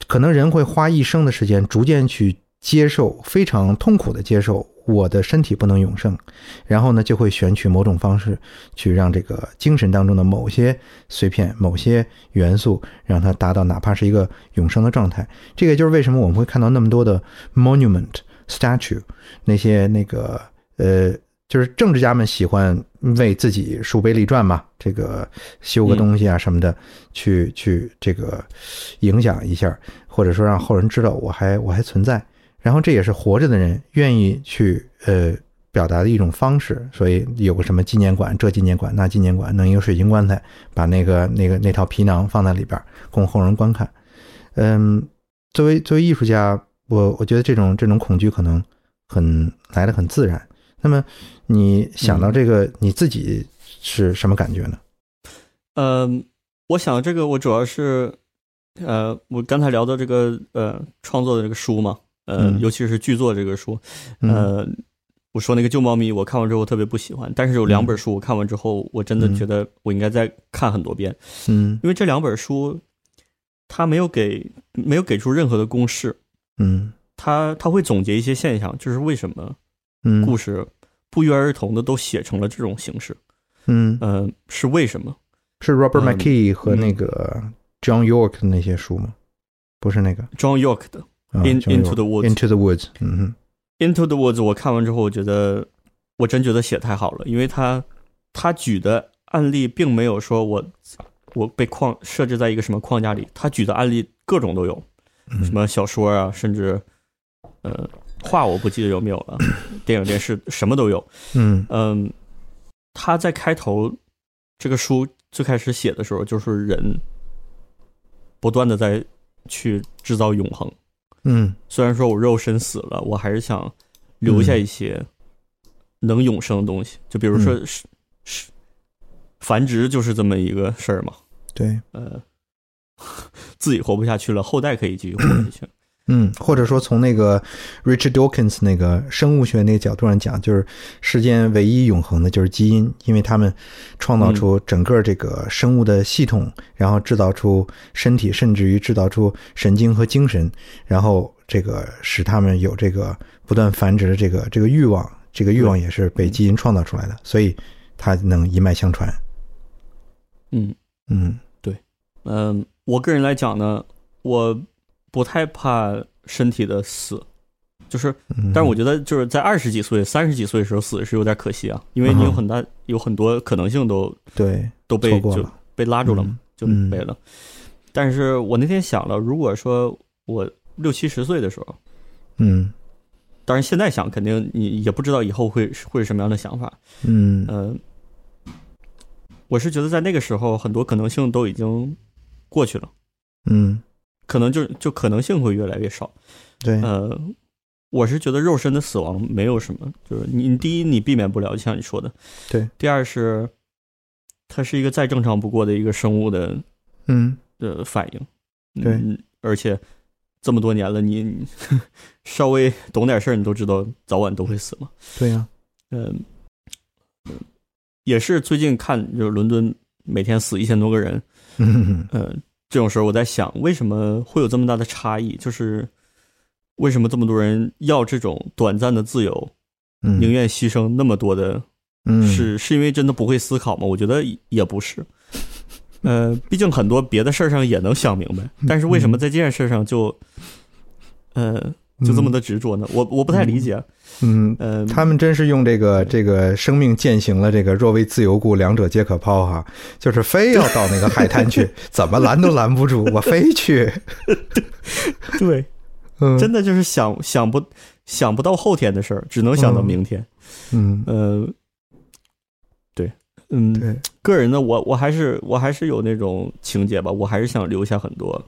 可能人会花一生的时间，逐渐去接受，非常痛苦的接受我的身体不能永生，然后呢，就会选取某种方式去让这个精神当中的某些碎片、某些元素，让它达到哪怕是一个永生的状态。这个就是为什么我们会看到那么多的 monument、statue，那些那个呃。就是政治家们喜欢为自己树碑立传嘛，这个修个东西啊什么的，去去这个影响一下，或者说让后人知道我还我还存在。然后这也是活着的人愿意去呃表达的一种方式。所以有个什么纪念馆，这纪念馆那纪念馆，弄一个水晶棺材，把那个那个那套皮囊放在里边，供后人观看。嗯，作为作为艺术家，我我觉得这种这种恐惧可能很来的很自然。那么你想到这个，你自己是什么感觉呢？嗯，我想这个我主要是，呃，我刚才聊到这个呃创作的这个书嘛，呃，嗯。尤其是剧作这个书，嗯。呃，我说那个旧猫咪，我看完之后特别不喜欢，但是有两本书我看完之后，我真的嗯。觉得我应该再看很多遍，嗯。因为这两本书，它没有给没有给出任何的公式，嗯。它它会总结一些现象，就是为什么嗯。故事不约而同的都写成了这种形式，嗯，呃、是为什么？是 Robert 嗯。McKee 和那个 John York 的那些书吗？不是那个。John York 的啊 In Into the Woods。Into the Woods，嗯哼 Into the Woods，我看完之后，我觉得我真觉得写太好了，因为他他举的案例并没有说我我被框设置在一个什么框架里，他举的案例各种都有，嗯什么小说啊，甚至呃画我不记得有没有了，电影电视什么都有。嗯嗯，他在开头这个书最开始写的时候，就是人不断的在去制造永恒。嗯。虽然说我肉身死了，我还是想留下一些能永生的东西，就比如说嗯。是是繁殖就是这么一个事儿嘛，对，呃，[laughs] 自己活不下去了，后代可以继续活下去。嗯，或者说从那个 Richard Dawkins 那个生物学那个角度上讲，就是世间唯一永恒的就是基因，因为他们创造出整个这个生物的系统，然后制造出身体，甚至于制造出神经和精神，然后这个使他们有这个不断繁殖的这个这个欲望，这个欲望也是被基因创造出来的，所以它能一脉相传。嗯。嗯。对。嗯、我个人来讲呢，我不太怕身体的死，就是嗯，但是我觉得就是在二十几岁、三十几岁的时候死是有点可惜啊，因为你有很大有很多可能性都对都被就被拉住了嘛，嗯。就嗯。没了。但是我那天想了，如果说我六七十岁的时候，嗯。当然现在想肯定你也不知道以后会会是什么样的想法，嗯。嗯、我是觉得在那个时候很多可能性都已经过去了，嗯，可能就就可能性会越来越少。对，呃，我是觉得肉身的死亡没有什么，就是你你第一你避免不了，就像你说的，对。第二是，它是一个再正常不过的一个生物的嗯的反应。对嗯，而且这么多年了，你你 [laughs] 稍微懂点事儿，你都知道早晚都会死嘛。对呀、嗯、嗯也是最近看就是伦敦每天死一千多个人，嗯呃，这种时候我在想，为什么会有这么大的差异？就是为什么这么多人要这种短暂的自由，嗯，宁愿牺牲那么多的？嗯是是因为真的不会思考吗？我觉得也不是。[laughs] 呃，毕竟很多别的事儿上也能想明白，但是为什么在这件事上就，呃，就这么的执着呢？我我不太理解。嗯。呃，他们真是用这个这个生命践行了这个若为自由故，两者皆可抛哈，就是非要到那个海滩去，[laughs] 怎么拦都拦不住，[laughs] 我非去。对，嗯，真的就是想想不想不到后天的事儿，只能想到明天。嗯，呃，对，嗯，对，个人呢，我我还是我还是有那种情节吧，我还是想留下很多，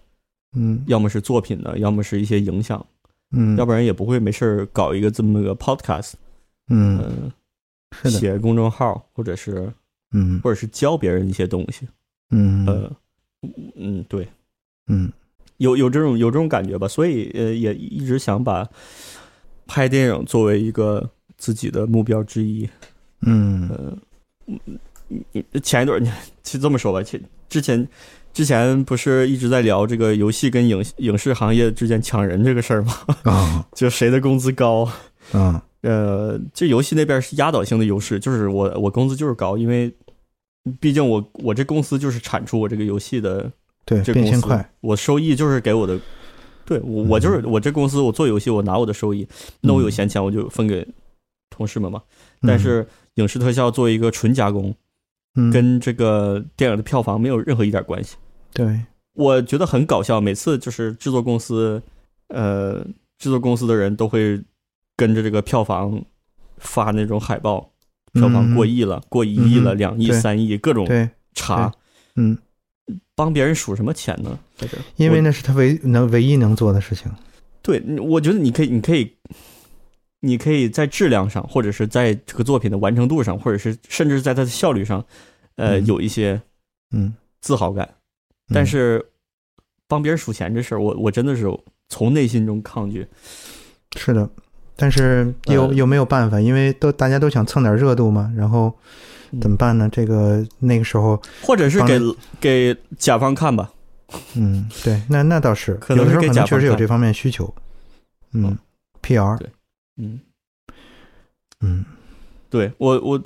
嗯要么是作品呢，要么是一些影响，嗯，要不然也不会没事儿搞一个这么个 podcast，嗯，写公众号，或者是嗯。或者是教别人一些东西，嗯。呃，嗯，对，嗯。有有这种有这种感觉吧，所以呃，也一直想把拍电影作为一个自己的目标之一，嗯。呃，嗯嗯前一段儿你就这么说吧，前之前之前不是一直在聊这个游戏跟影影视行业之间抢人这个事儿吗？啊 [laughs] 就谁的工资高？啊呃，这游戏那边是压倒性的优势，就是我我工资就是高，因为毕竟我我这公司就是产出我这个游戏的对，这公司变现快，，我收益就是给我的，对我我就是我这公司我做游戏我拿我的收益，那我有闲钱我就分给同事们嘛。但是影视特效作为一个纯加工，嗯跟这个电影的票房没有任何一点关系。对，我觉得很搞笑，每次就是制作公司，呃，制作公司的人都会跟着这个票房发那种海报，票房过亿了，过一亿了，嗯两亿、三亿，各种对，查，嗯，帮别人数什么钱呢？在这，因为那是他唯能唯一能做的事情。对，我觉得你可以，你可以，你可以在质量上，或者是在这个作品的完成度上，或者是甚至在它的效率上，呃，嗯。有一些嗯，自豪感。但是帮别人数钱这事儿，我我真的是从内心中抗拒。是的，但是有有没有办法？因为都大家都想蹭点热度嘛，然后怎么办呢？这个那个时候，或者是给给甲方看吧。嗯，对，那那倒是，可能是可能确实有这方面需求。嗯，PR，对，嗯嗯，对我我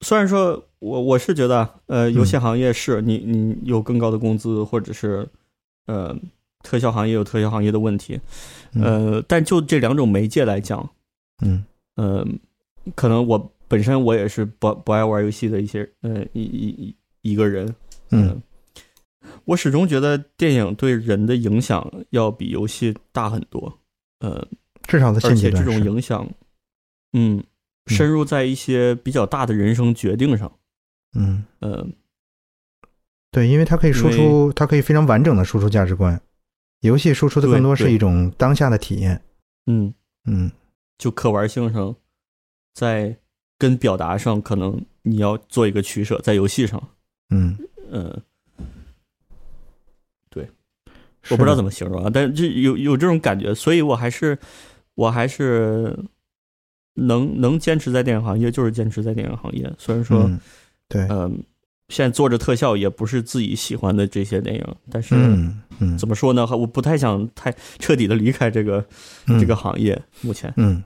虽然说我我是觉得呃，游戏行业是你你有更高的工资，或者是呃，特效行业有特效行业的问题，呃，但就这两种媒介来讲，嗯。呃，可能我本身我也是不不爱玩游戏的一些呃一一一一个人，嗯。我始终觉得电影对人的影响要比游戏大很多，呃，至少在现阶段，而且这种影响，嗯，深入在一些比较大的人生决定上，嗯。呃，对，因为它可以输出，它可以非常完整的输出价值观，游戏输出的更多是一种当下的体验，嗯。嗯，就可玩性上，在跟表达上，可能你要做一个取舍，在游戏上，嗯。呃。我不知道怎么形容啊，但是就有有这种感觉，所以我还是我还是能能坚持在电影行业，就是坚持在电影行业。虽然说，对，嗯，现在做着特效也不是自己喜欢的这些电影，但是嗯怎么说呢？我不太想太彻底的离开这个这个行业。目前，嗯嗯。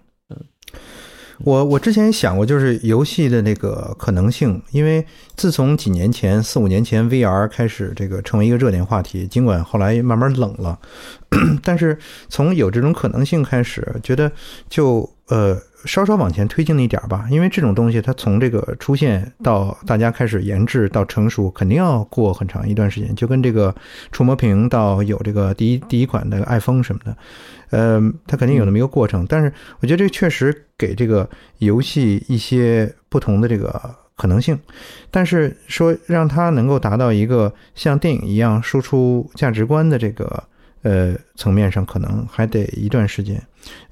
我我之前想过，就是游戏的那个可能性，因为自从几年前四五年前 VR 开始这个成为一个热点话题，尽管后来慢慢冷了，[clears throat] 但是从有这种可能性开始，觉得就呃稍稍往前推进了一点吧。因为这种东西它从这个出现到大家开始研制到成熟，肯定要过很长一段时间，就跟这个触摸屏到有这个第一第一款的 iPhone 什么的。呃，它肯定有那么一个过程，但是我觉得这确实给这个游戏一些不同的这个可能性，但是说让它能够达到一个像电影一样输出价值观的这个。呃，层面上可能还得一段时间，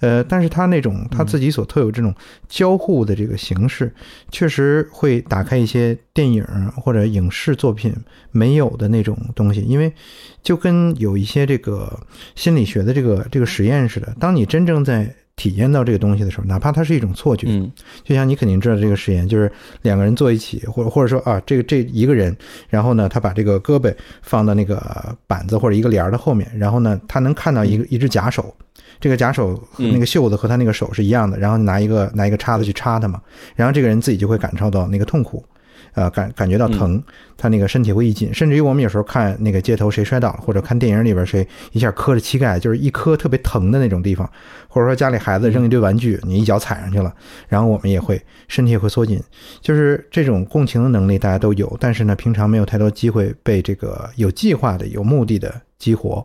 呃，但是他那种他自己所特有这种交互的这个形式，确实会打开一些电影或者影视作品没有的那种东西，因为就跟有一些这个心理学的这个这个实验似的，当你真正在。体验到这个东西的时候，哪怕它是一种错觉，嗯，就像你肯定知道这个实验，就是两个人坐一起，或者或者说啊，这个这一个人，然后呢，他把这个胳膊放到那个板子或者一个帘儿的后面，然后呢，他能看到一个一只假手，这个假手那个袖子和他那个手是一样的，然后拿一个拿一个叉子去插他嘛，然后这个人自己就会感受到那个痛苦。呃，感感觉到疼，他那个身体会一紧，甚至于我们有时候看那个街头谁摔倒了，或者看电影里边谁一下磕着膝盖，就是一磕特别疼的那种地方，或者说家里孩子扔一堆玩具，你一脚踩上去了，然后我们也会身体也会缩紧，就是这种共情的能力大家都有，但是呢，平常没有太多机会被这个有计划的、有目的的。激活，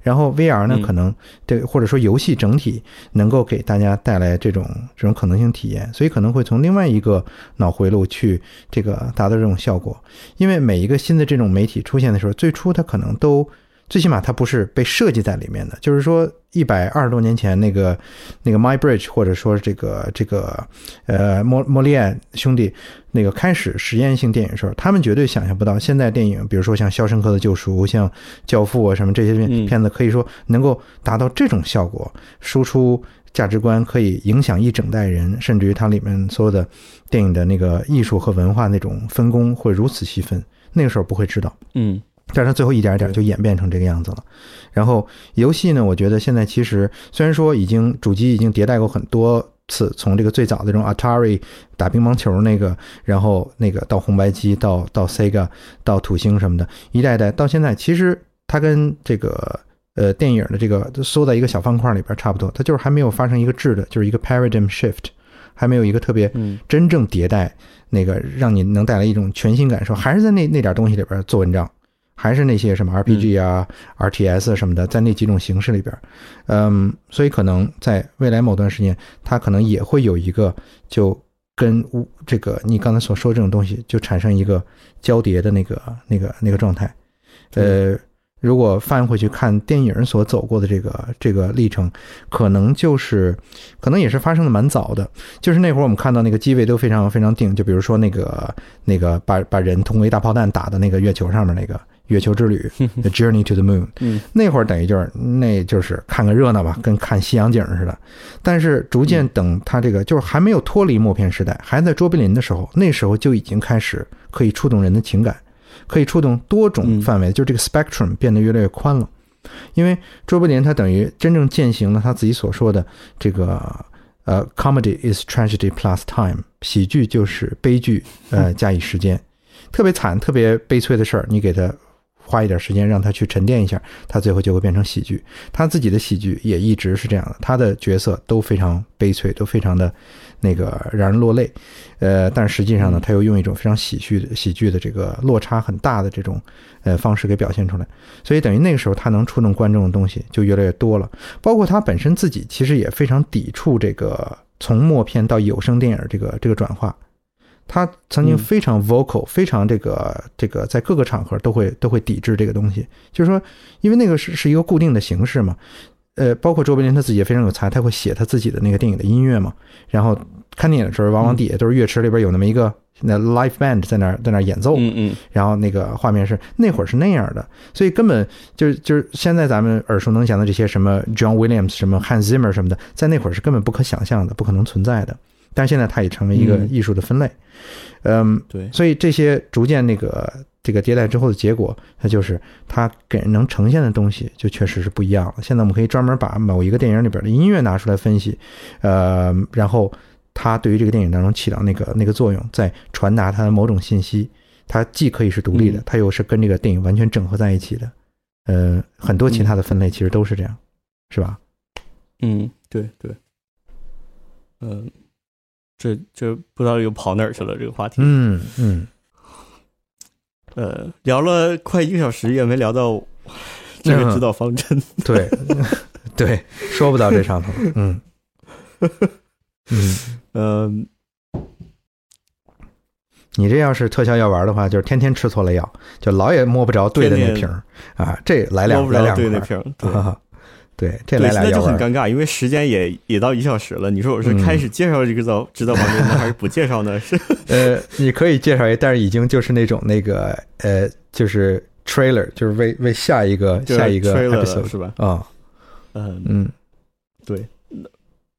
然后 VR 呢，可能对或者说游戏整体能够给大家带来这种这种可能性体验，所以可能会从另外一个脑回路去这个达到这种效果。因为每一个新的这种媒体出现的时候，最初它可能都。最起码它不是被设计在里面的，就是说一百二十多年前那个那个 My Bridge，或者说这个这个呃莫莫利安兄弟那个开始实验性电影时候，他们绝对想象不到现在电影，比如说像《肖申克的救赎》、像《教父》啊什么这些片片子，可以说能够达到这种效果，输出价值观，可以影响一整代人，甚至于它里面所有的电影的那个艺术和文化那种分工会如此细分，那个时候不会知道，嗯。但是它最后一点一点就演变成这个样子了。然后游戏呢，我觉得现在其实虽然说已经主机已经迭代过很多次，从这个最早的这种 Atari 打乒乓球那个，然后那个到红白机，到到 Sega，到土星什么的，一代代到现在，其实它跟这个呃电影的这个缩在一个小方块里边差不多，它就是还没有发生一个质的，就是一个 paradigm shift，还没有一个特别真正迭代，那个让你能带来一种全新感受，还是在那那点东西里边做文章。还是那些什么 RPG 啊、RTS 什么的，在那几种形式里边，嗯，所以可能在未来某段时间，它可能也会有一个就跟这个你刚才所说这种东西就产生一个交叠的那个、那个、那个状态，呃，如果翻回去看电影所走过的这个这个历程，可能就是，可能也是发生的蛮早的。就是那会儿我们看到那个机位都非常非常定，就比如说那个那个把把人通过一大炮弹打到那个月球上面那个月球之旅，[laughs] The Journey to the Moon，嗯那会儿等于就是那就是看个热闹吧，跟看西洋景似的。但是逐渐等他这个就是还没有脱离默片时代，还在卓别林的时候，那时候就已经开始可以触动人的情感，可以触动多种范围，就是这个 spectrum 变得越来越宽了。因为卓别林他等于真正践行了他自己所说的这个呃，comedy is tragedy plus time，喜剧就是悲剧呃 [laughs] 加以时间，特别惨、特别悲催的事儿，你给他花一点时间让他去沉淀一下，他最后就会变成喜剧。他自己的喜剧也一直是这样的，他的角色都非常悲催，都非常的那个让人落泪。呃，但实际上呢，他又用一种非常喜剧的喜剧的这个落差很大的这种呃方式给表现出来。所以等于那个时候他能触动观众的东西就越来越多了。包括他本身自己其实也非常抵触这个从默片到有声电影这个这个转化。他曾经非常 vocal，、非常这个这个在各个场合都会都会抵制这个东西，就是说，因为那个是是一个固定的形式嘛，呃，包括周别林他自己也非常有才，他会写他自己的那个电影的音乐嘛，然后看电影的时候，往往底下都是乐池里边有那么一个那 live band 在那儿在那儿演奏，嗯嗯。然后那个画面是那会儿是那样的，所以根本就是就是现在咱们耳熟能详的这些什么 John Williams、什么 Hans Zimmer 什么的，在那会儿是根本不可想象的，不可能存在的。但是现在它也成为一个嗯。艺术的分类，嗯，对，所以这些逐渐那个这个迭代之后的结果，它就是它给人能呈现的东西就确实是不一样了。现在我们可以专门把某一个电影里边的音乐拿出来分析，呃，然后它对于这个电影当中起到那个那个作用，在传达它的某种信息。它既可以是独立的嗯，它又是跟这个电影完全整合在一起的。呃，很多其他的分类其实都是这样，是吧？嗯，对对，嗯、这这不知道又跑哪儿去了这个话题。嗯嗯，呃，聊了快一个小时，也没聊到这个指导方针。[laughs] 对对，说不到这上头。嗯 [laughs] 嗯，嗯、你这要是特效药丸的话，就是天天吃错了药，就老也摸不着对的那瓶儿啊。这来两来两对那瓶儿，对。[laughs] 啊对，这对，来俩那就。很尴尬，因为时间也也到一小时了。你说我是嗯开始介绍这个导指导房间呢，还是不介绍呢？是 [laughs] 呃，你可以介绍一，但是已经就是那种那个呃，就是 trailer，就是为为下一个下一个 episode 是吧？啊，嗯，嗯对。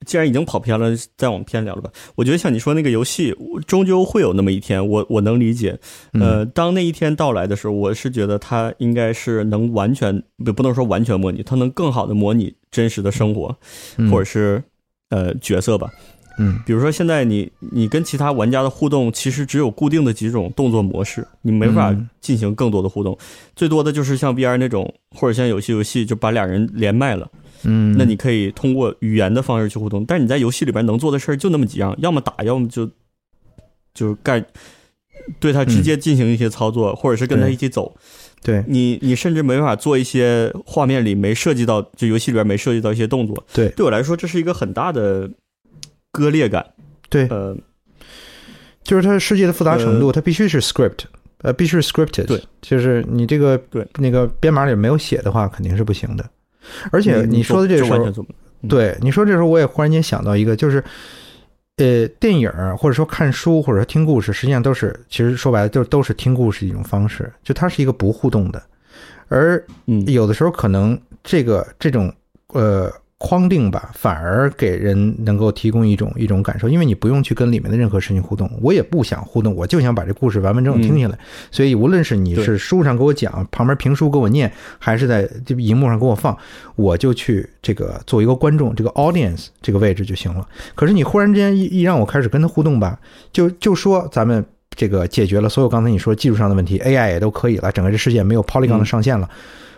既然已经跑偏了，再往偏聊了吧。我觉得像你说那个游戏，终究会有那么一天，我我能理解。嗯呃，当那一天到来的时候，我是觉得它应该是能完全不不能说完全模拟，它能更好的模拟真实的生活，嗯或者是呃角色吧。嗯比如说现在你你跟其他玩家的互动，其实只有固定的几种动作模式，你没法嗯进行更多的互动。最多的就是像 VR 那种，或者像有些游戏就把俩人连麦了，嗯，那你可以通过语言的方式去互动。但是你在游戏里边能做的事儿就那么几样，要么打，要么就就是干。对他直接进行一些操作，或者是跟他一起走，对你你甚至没办法做一些画面里没涉及到，就游戏里边没涉及到一些动作。对对我来说，这是一个很大的割裂感。对，呃，就是它世界的复杂程度，它必须是 script，呃，必须是 scripted，对，就是你这个对。那个编码里没有写的话，肯定是不行的。而且你你说的这个时候对你说这时候，我也忽然间想到一个，就是，呃，电影或者说看书或者说听故事，实际上都是，其实说白了就都是听故事一种方式，就它是一个不互动的，而嗯，有的时候可能这个这种呃框定吧，反而给人能够提供一种一种感受，因为你不用去跟里面的任何事情互动，我也不想互动，我就想把这故事完完整整听下来。所以无论是你是书上给我讲，旁边评书给我念，还是在这荧幕上给我放，我就去这个做一个观众，这个 audience 这个位置就行了。可是你忽然之间一一让我开始跟他互动吧，就就说咱们。这个解决了所有刚才你说技术上的问题，AI 也都可以了，整个这世界没有 Polygon 的嗯上限了，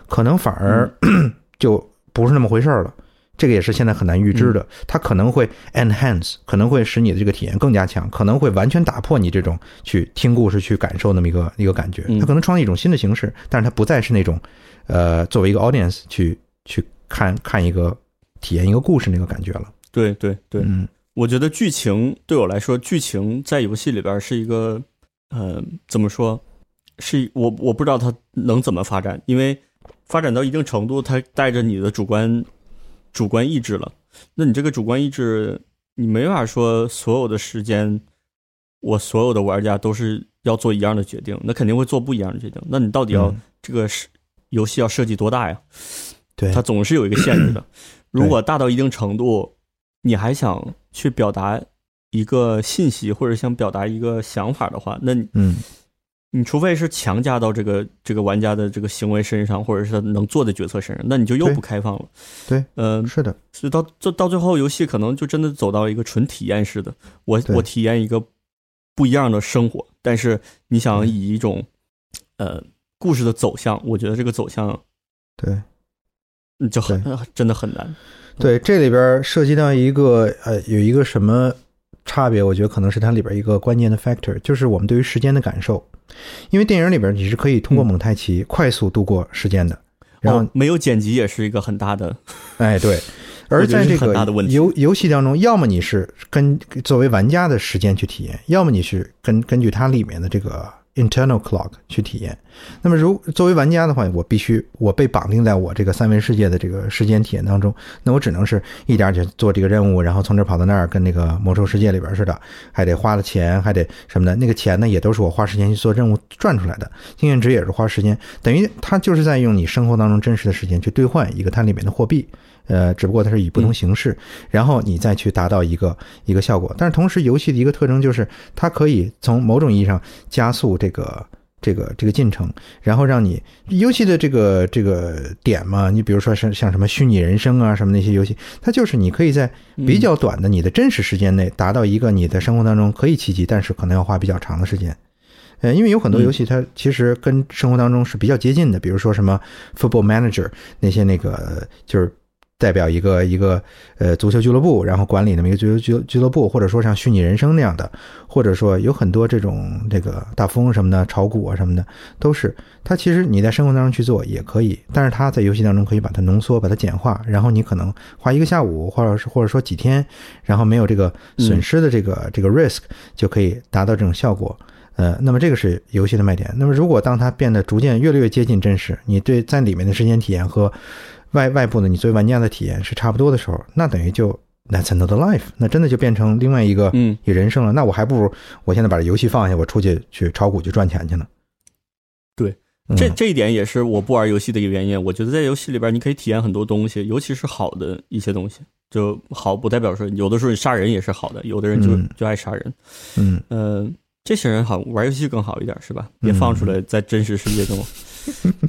可能反而、[clears throat] 就不是那么回事儿了。这个也是现在很难预知的，它可能会 enhance，可能会使你的这个体验更加强，可能会完全打破你这种去听故事、去感受那么一个一个感觉。嗯它可能创造一种新的形式，但是它不再是那种，呃，作为一个 audience 去去看看一个体验一个故事那个感觉了。对对对，嗯我觉得剧情对我来说，剧情在游戏里边是一个，呃，怎么说？是我我不知道它能怎么发展，因为发展到一定程度，它带着你的主观主观意志了。那你这个主观意志，你没法说所有的时间，我所有的玩家都是要做一样的决定，那肯定会做不一样的决定。那你到底要嗯这个是游戏要设计多大呀？对它总是有一个限制的。如果大到一定程度，你还想去表达一个信息或者想表达一个想法的话，那你嗯你除非是强加到这个这个玩家的这个行为身上，或者是他能做的决策身上，那你就又不开放了。对，嗯、是的，所以到这到最后，游戏可能就真的走到一个纯体验式的，我我体验一个不一样的生活，但是你想嗯以一种呃故事的走向，我觉得这个走向对。嗯就很真的很难。对，这里边涉及到一个呃，有一个什么差别？我觉得可能是它里边一个关键的 factor，就是我们对于时间的感受。因为电影里边你是可以通过蒙太奇快速度过时间的，然后哦，没有剪辑也是一个很大的，[laughs] 哎对，[laughs] 而在这个游游戏当中，要么你是跟作为玩家的时间去体验，要么你是根根据它里面的这个 internal clock 去体验。那么如作为玩家的话，我必须我被绑定在我这个三维世界的这个时间体验当中，那我只能是一点点做这个任务，然后从这跑到那儿，跟那个魔兽世界里边似的，还得花了钱，还得什么的。那个钱呢，也都是我花时间去做任务赚出来的，经验值也是花时间，等于它就是在用你生活当中真实的时间去兑换一个它里面的货币。呃，只不过它是以不同形式，然后你再去达到一个一个效果。但是同时，游戏的一个特征就是它可以从某种意义上加速这个这个这个进程，然后让你游戏的这个这个点嘛，你比如说像像什么虚拟人生啊什么那些游戏，它就是你可以在比较短的你的真实时间内达到一个你在生活当中可以奇迹，但是可能要花比较长的时间。呃，因为有很多游戏它其实跟生活当中是比较接近的，比如说什么 Football Manager 那些那个就是。代表一个一个呃足球俱乐部，然后管理那么一个足球俱俱乐部，或者说像虚拟人生那样的，或者说有很多这种这个大富翁什么的、炒股啊什么的，都是它其实你在生活当中去做也可以，但是它在游戏当中可以把它浓缩、把它简化，然后你可能花一个下午，或者是或者说几天，然后没有这个损失的这个、这个 risk，就可以达到这种效果。呃，那么这个是游戏的卖点。那么如果当它变得逐渐越来越接近真实，你对在里面的时间体验和外外部的你作为玩家的体验是差不多的时候，那等于就 that's another life，那真的就变成另外一个嗯一人生了。那我还不如我现在把这游戏放下，我出去去炒股去赚钱去呢。对嗯，这这一点也是我不玩游戏的一个原因。我觉得在游戏里边，你可以体验很多东西，尤其是好的一些东西。就好不代表说有的时候杀人也是好的，有的人就、嗯就爱杀人。嗯，呃，这些人好玩游戏更好一点，是吧？别放出来在真实世界中。[laughs]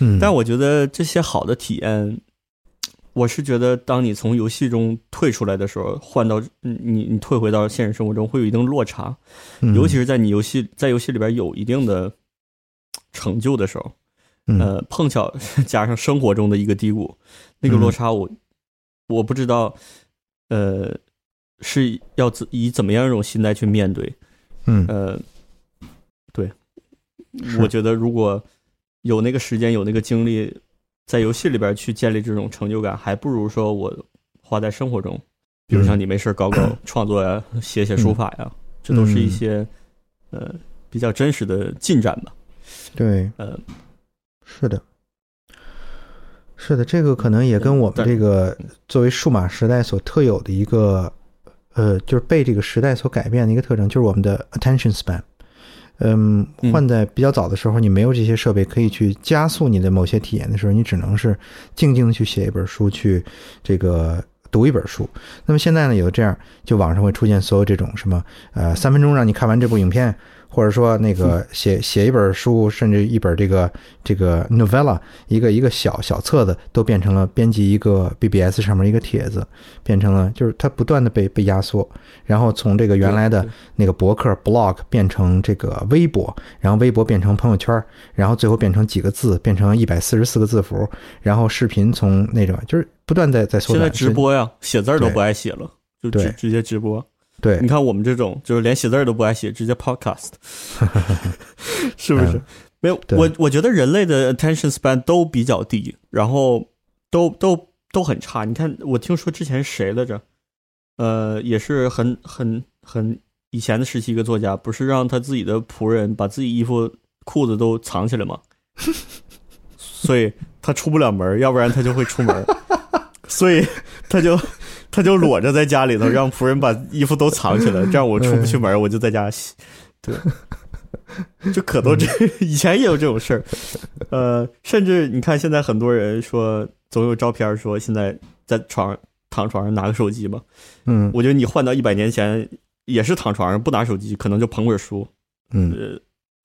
嗯，但我觉得这些好的体验，[tsk] 我是觉得当你从游戏中退出来的时候，换到嗯你你退回到现实生活中，会有一定落差。嗯。尤其是在你游戏在游戏里边有一定的 [tsk] 成就的时候，嗯。呃，碰巧 [laughs] 加上生活中的一个低谷，那个落差我、我不知道，呃，是要怎以怎么样一种心态去面对？嗯。呃，对，我觉得如果有那个时间有那个精力，在游戏里边去建立这种成就感，还不如说我花在生活中，比如像你没事搞搞 [clears throat] 创作呀，写写书法呀，这都是一些呃比较真实的进展吧。对，呃，是的，是的，这个可能也跟我们这个作为数码时代所特有的一个，呃，就是被这个时代所改变的一个特征，就是我们的 attention span。嗯，嗯换在比较早的时候，你没有这些设备可以去加速你的某些体验的时候，你只能是静静的去写一本书，去这个读一本书。那么现在呢，有这样，就网上会出现所有这种什么呃三分钟让你看完这部影片，或者说那个写写一本书，甚至一本这个这个 novella，一个一个小小册子，都变成了编辑一个 BBS 上面一个帖子，变成了就是它不断的被被压缩，然后从这个原来的那个博客 blog 变成这个微博，然后微博变成朋友圈，然后最后变成几个字，变成一百四十四个字符，然后视频从那种就是不断在在缩短。现在直播呀，写字儿都不爱写了，就直对直接直播。对你看我们这种，就是连写字儿都不爱写，直接 podcast，[laughs] 是不是？嗯没有，我我觉得人类的 attention span 都比较低，然后都都都很差。你看，我听说之前谁来着？呃，也是很很很以前的时期一个作家，不是让他自己的仆人把自己衣服裤子都藏起来吗？[laughs] 所以他出不了门，要不然他就会出门，所以他就他就裸着在家里头，让仆人把衣服都藏起来，这样我出不去门，我就在家洗。[laughs] 对，就可多这以前也有这种事儿，呃，甚至你看现在很多人说总有照片说现在在床上躺床上拿个手机嘛，嗯。我觉得你换到一百年前也是躺床上不拿手机，可能就捧本书，嗯，呃，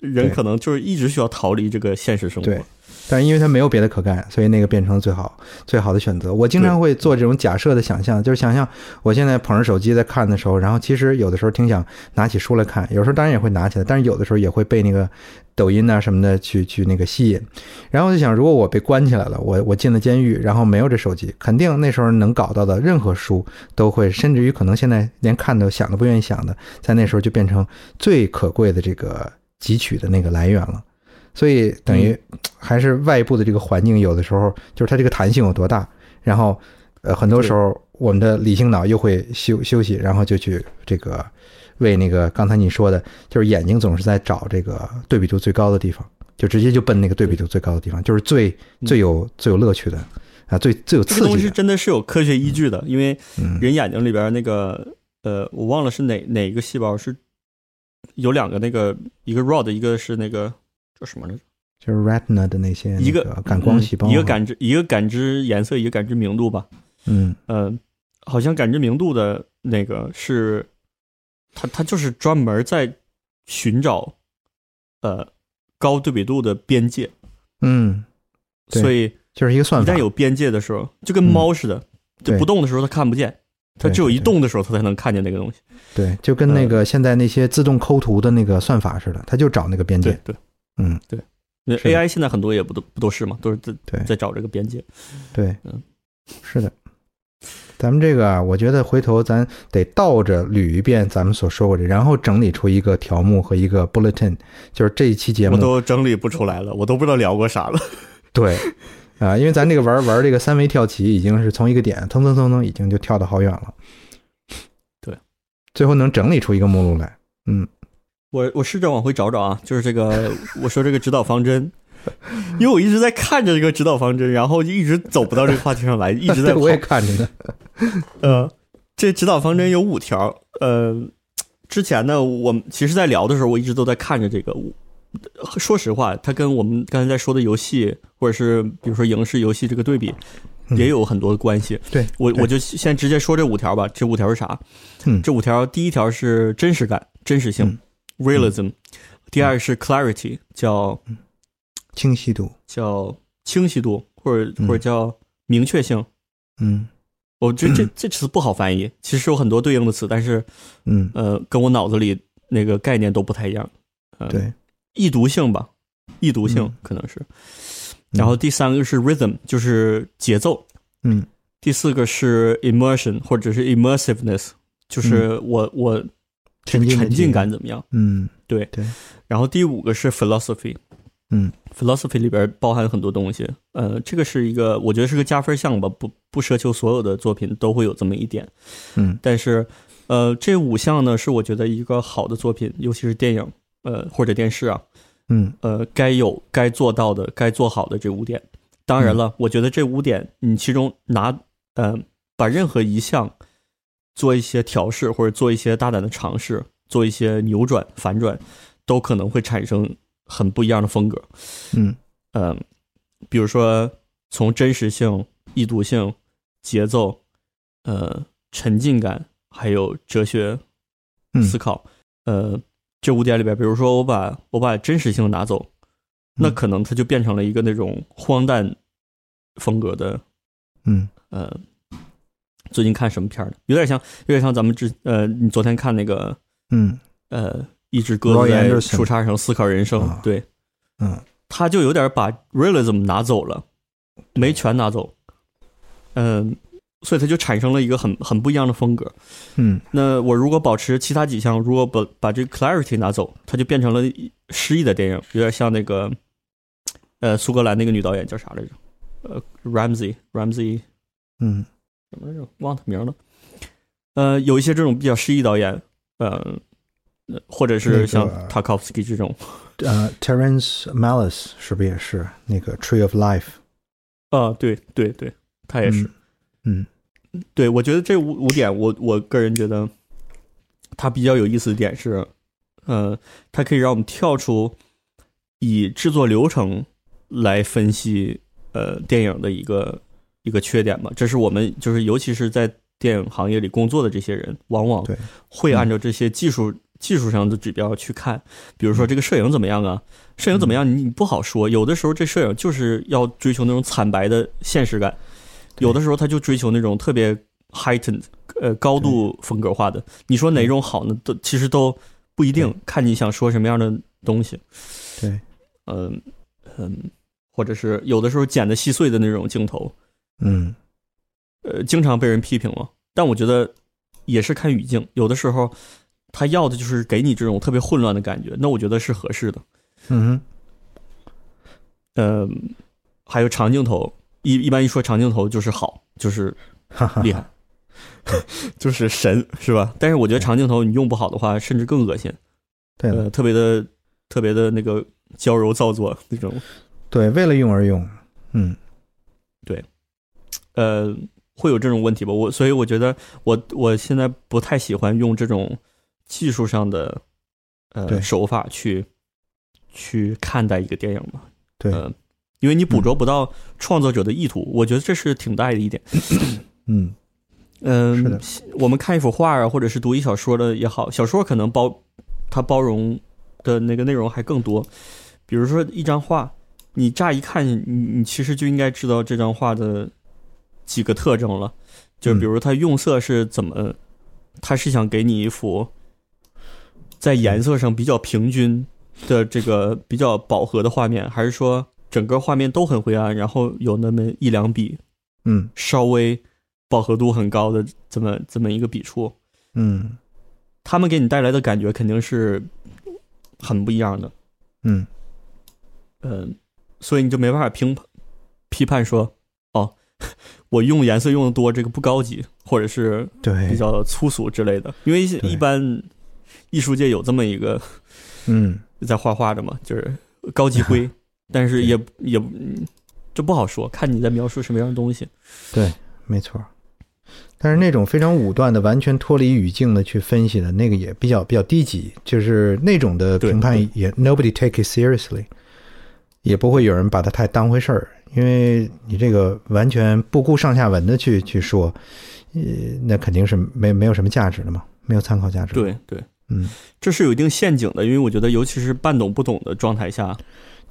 人可能就是一直需要逃离这个现实生活。对但是因为他没有别的可干，所以那个变成了最好最好的选择。我经常会做这种假设的想象，就是想象我现在捧着手机在看的时候，然后其实有的时候挺想拿起书来看，有时候当然也会拿起来，但是有的时候也会被那个抖音啊什么的去去那个吸引。然后我就想，如果我被关起来了，我我进了监狱，然后没有这手机，肯定那时候能搞到的任何书都会，甚至于可能现在连看都想都不愿意想的，在那时候就变成最可贵的这个汲取的那个来源了。所以等于还是外部的这个环境，有的时候就是它这个弹性有多大，然后呃很多时候我们的理性脑又会休休息，然后就去这个为那个刚才你说的，就是眼睛总是在找这个对比度最高的地方，就直接就奔那个对比度最高的地方，就是最最有最有乐趣的啊，最最有这个东西。真的是有科学依据的，因为嗯。人眼睛里边那个呃，我忘了是哪哪一个细胞是有两个那个一个 rod，一个是那个叫什么来着？就是 retina 的那些一个感光细胞，嗯一个感知一个感知颜色，一个感知明度吧。嗯呃，好像感知明度的那个是它它就是专门在寻找呃高对比度的边界，嗯，所以就是一个算法一旦，有边界的时候，就跟嗯猫似的，就不动的时候它看不见，它只有一动的时候它才能看见那个东西。对，就跟那个现在那些自动抠图的那个算法似的，它就找那个边界。对对，嗯，那是的 AI 现在很多也不都不都是嘛，都是在对在找这个边界。对嗯，是的。咱们这个啊，我觉得回头咱得倒着捋一遍咱们所说过的，然后整理出一个条目和一个 bulletin，就是这一期节目我目都整理不出来了，我都不知道聊过啥了。[laughs] 对啊，因为咱这个玩玩这个三维跳棋，已经是从一个点腾腾腾腾，已经就跳得好远了。对，最后能整理出一个目录来。嗯，我我试着往回找找啊，就是这个我说这个指导方针，因为我一直在看着这个指导方针，然后就一直走不到这个话题上来，一直在 [laughs] 跑。我也看着呢。呃，这指导方针有五条。呃，之前呢，我们其实在聊的时候，我一直都在看着这个。说实话，它跟我们刚才在说的游戏，或者是比如说影视游戏这个对比，嗯也有很多的关系。对对我我就先直接说这五条吧。这五条是啥？嗯这五条第一条是真实感、真实性、realism，第二是 clarity，叫清晰度，叫清晰度，或者或者叫明确性。嗯。我觉得这 [clears throat] 这词不好翻译，其实有很多对应的词，但是嗯，呃，跟我脑子里那个概念都不太一样。呃、，对，易读性吧，易读性嗯。可能是。然后第三个是 rhythm，就是节奏。嗯。第四个是 immersion 或者是 immersiveness，就是我我这个沉浸沉浸感怎么样？嗯对对，然后第五个是 philosophy，嗯，philosophy 里边包含很多东西。呃，这个是一个我觉得是个加分项吧，不不奢求所有的作品都会有这么一点。嗯但是，呃，这五项呢是我觉得一个好的作品，尤其是电影，呃或者电视啊，嗯呃该有、该做到的、该做好的这五点。当然了，我觉得这五点你其中拿，呃，把任何一项做一些调试，或者做一些大胆的尝试，做一些扭转、反转，都可能会产生很不一样的风格。嗯。嗯，比如说从真实性、易读性、节奏、呃沉浸感，还有哲学嗯。思考，呃，这五点里边，比如说我把我把真实性拿走，那嗯可能它就变成了一个那种荒诞风格的，嗯。呃，最近看什么片儿呢？有点像，有点像咱们之呃，你昨天看那个嗯。呃，一只鸽子在树杈上思考人生，啊。对，嗯。他就有点把 realism 拿走了，没全拿走，嗯、所以他就产生了一个很很不一样的风格。嗯。那我如果保持其他几项，如果把把这个 clarity 拿走，它就变成了失意的电影，有点像那个呃苏格兰那个女导演叫啥来着？呃，Ramsey Ramsey 嗯什么来着？忘他名了。呃，有一些这种比较诗意导演，呃，呃或者是像 Tarkovsky 这种，呃，Terence Malice 是不是也是那个 Tree of Life？啊，对对对，他也是。嗯，对，我觉得这五五点，我我个人觉得，它比较有意思的点是，呃，它可以让我们跳出以制作流程来分析呃电影的一个一个缺点吧。这是我们就是尤其是在电影行业里工作的这些人，往往会按照这些技术技术上的指标去看，比如说这个摄影怎么样啊？摄影怎么样？你你不好说，有的时候这摄影就是要追求那种惨白的现实感。有的时候他就追求那种特别 heightened，呃，高度风格化的。你说哪种好呢？都其实都不一定，看你想说什么样的东西。对，嗯嗯，或者是有的时候剪的细碎的那种镜头，嗯，呃，经常被人批评嘛。但我觉得也是看语境，有的时候他要的就是给你这种特别混乱的感觉，那我觉得是合适的。嗯嗯，还有长镜头。一一般一说长镜头就是好，就是厉害，[laughs] 就是神，是吧？但是我觉得长镜头你用不好的话，甚至更恶心。对，呃，特别的特别的那个娇柔造作那种。对，为了用而用。嗯，对，呃，会有这种问题吧？我所以我觉得我我现在不太喜欢用这种技术上的呃手法去去看待一个电影嘛。对。因为你捕捉不到创作者的意图，我觉得这是挺大的一点。[coughs] 嗯嗯，我们看一幅画啊，或者是读一小说的也好，小说可能包它包容的那个内容还更多。比如说一张画，你乍一看，你你其实就应该知道这张画的几个特征了。就比如它用色是怎么，它是想给你一幅在颜色上比较平均的这个比较饱和的画面，还是说？整个画面都很灰暗，然后有那么一两笔，嗯，稍微饱和度很高的这么这么一个笔触，嗯，他们给你带来的感觉肯定是很不一样的，嗯，嗯，所以你就没办法评批判说，哦，我用颜色用的多，这个不高级，或者是对比较粗俗之类的，因为一般艺术界有这么一个，嗯，在画画的嘛，就是高级灰。[laughs] 但是也也这不好说，看你在描述什么样的东西。对，没错。但是那种非常武断的、完全脱离语境的去分析的那个也比较比较低级，就是那种的评判也 nobody take it seriously，也不会有人把它太当回事儿，因为你这个完全不顾上下文的去去说，呃，那肯定是没没有什么价值的嘛，没有参考价值。对对，嗯，这是有一定陷阱的，因为我觉得尤其是半懂不懂的状态下。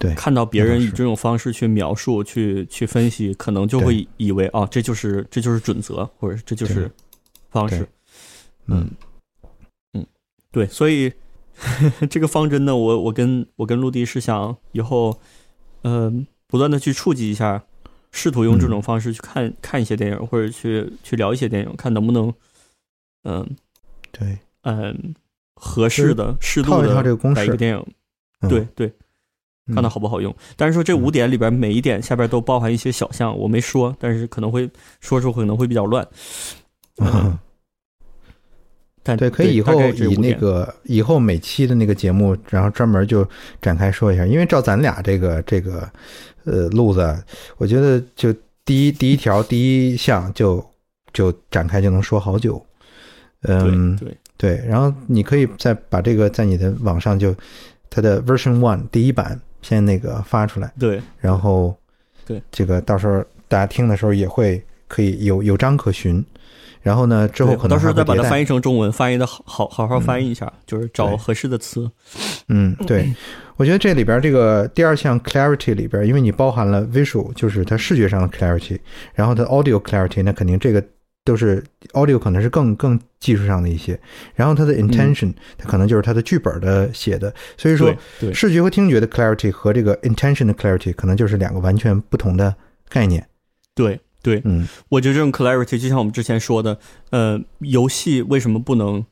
对，看到别人以这种方式去描述、去去分析，可能就会以为啊，这就是这就是准则，或者这就是方式。嗯。嗯，对，所以 [laughs] 这个方针呢，我我跟我跟陆地是想以后，嗯，不断的去触及一下，试图用这种方式去看看一些电影，或者去去聊一些电影，看能不能，嗯，对，嗯，合适的、适度的来一个电影，对对。看它好不好用？但是说这五点里边每一点下边都包含一些小项，我没说，但是可能会说出可能会比较乱。[laughs] 但对，可以以后以那个以后每期的那个节目，然后专门就展开说一下。因为照咱俩这个这个呃路子，我觉得就第一第一条第一项就就展开就能说好久。嗯，对对，然后你可以再把这个在你的网上就它的 version one 第一版。先那个发出来，对，然后，对，这个到时候大家听的时候也会可以有有章可循，然后呢，之后可能到时候再把它翻译成中文，翻译的好好好好翻译一下，就是找合适的词。嗯，对，我觉得这里边这个第二项 clarity 里边，因为你包含了 visual，就是它视觉上的 clarity，然后它 audio clarity，那肯定这个。都是 audio 可能是更更技术上的一些，然后它的 intention 它可能就是它的剧本的写的，所以说视觉和听觉的 clarity 和这个 intention 的 clarity 可能就是两个完全不同的概念。对对，嗯，我觉得这种 clarity 就像我们之前说的，呃，游戏为什么不能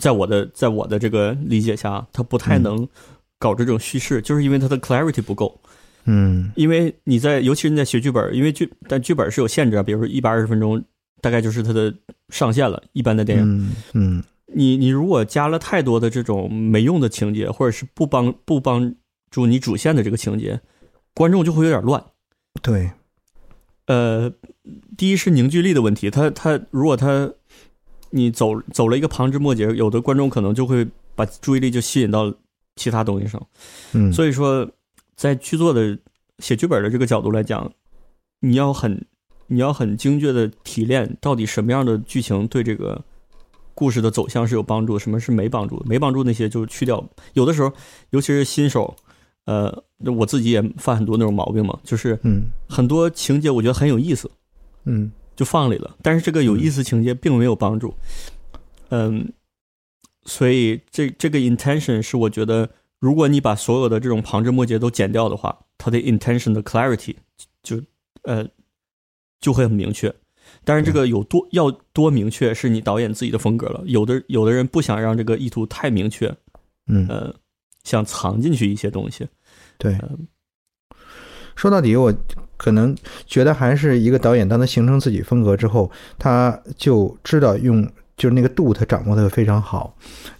在我的在我的这个理解下，它不太能搞这种叙事，就是因为它的 clarity 不够。嗯，因为你在尤其是你在学剧本，因为剧但剧本是有限制啊，比如说一百二十分钟。大概就是它的上限了。一般的电影，嗯，你你如果加了太多的这种没用的情节，或者是不帮不帮助你主线的这个情节，观众就会有点乱。对，呃，第一是凝聚力的问题，他他如果他你走走了一个旁枝末节，有的观众可能就会把注意力就吸引到其他东西上。嗯，所以说，在剧作的写剧本的这个角度来讲，你要很你要很精确的提炼到底什么样的剧情对这个故事的走向是有帮助，什么是没帮助，没帮助那些就去掉。有的时候，尤其是新手，呃，我自己也犯很多那种毛病嘛，就是嗯很多情节我觉得很有意思，嗯就放里了，但是这个有意思情节并没有帮助，嗯，所以这这个 intention 是我觉得，如果你把所有的这种旁枝末节都剪掉的话，它的 intention 的 clarity 就呃就会很明确。但是这个有多要多明确，是你导演自己的风格了。有的有的人不想让这个意图太明确，嗯，呃，想藏进去一些东西。对。嗯说到底，我可能觉得还是一个导演，当他形成自己风格之后，他就知道用，就是那个度，他掌握的非常好。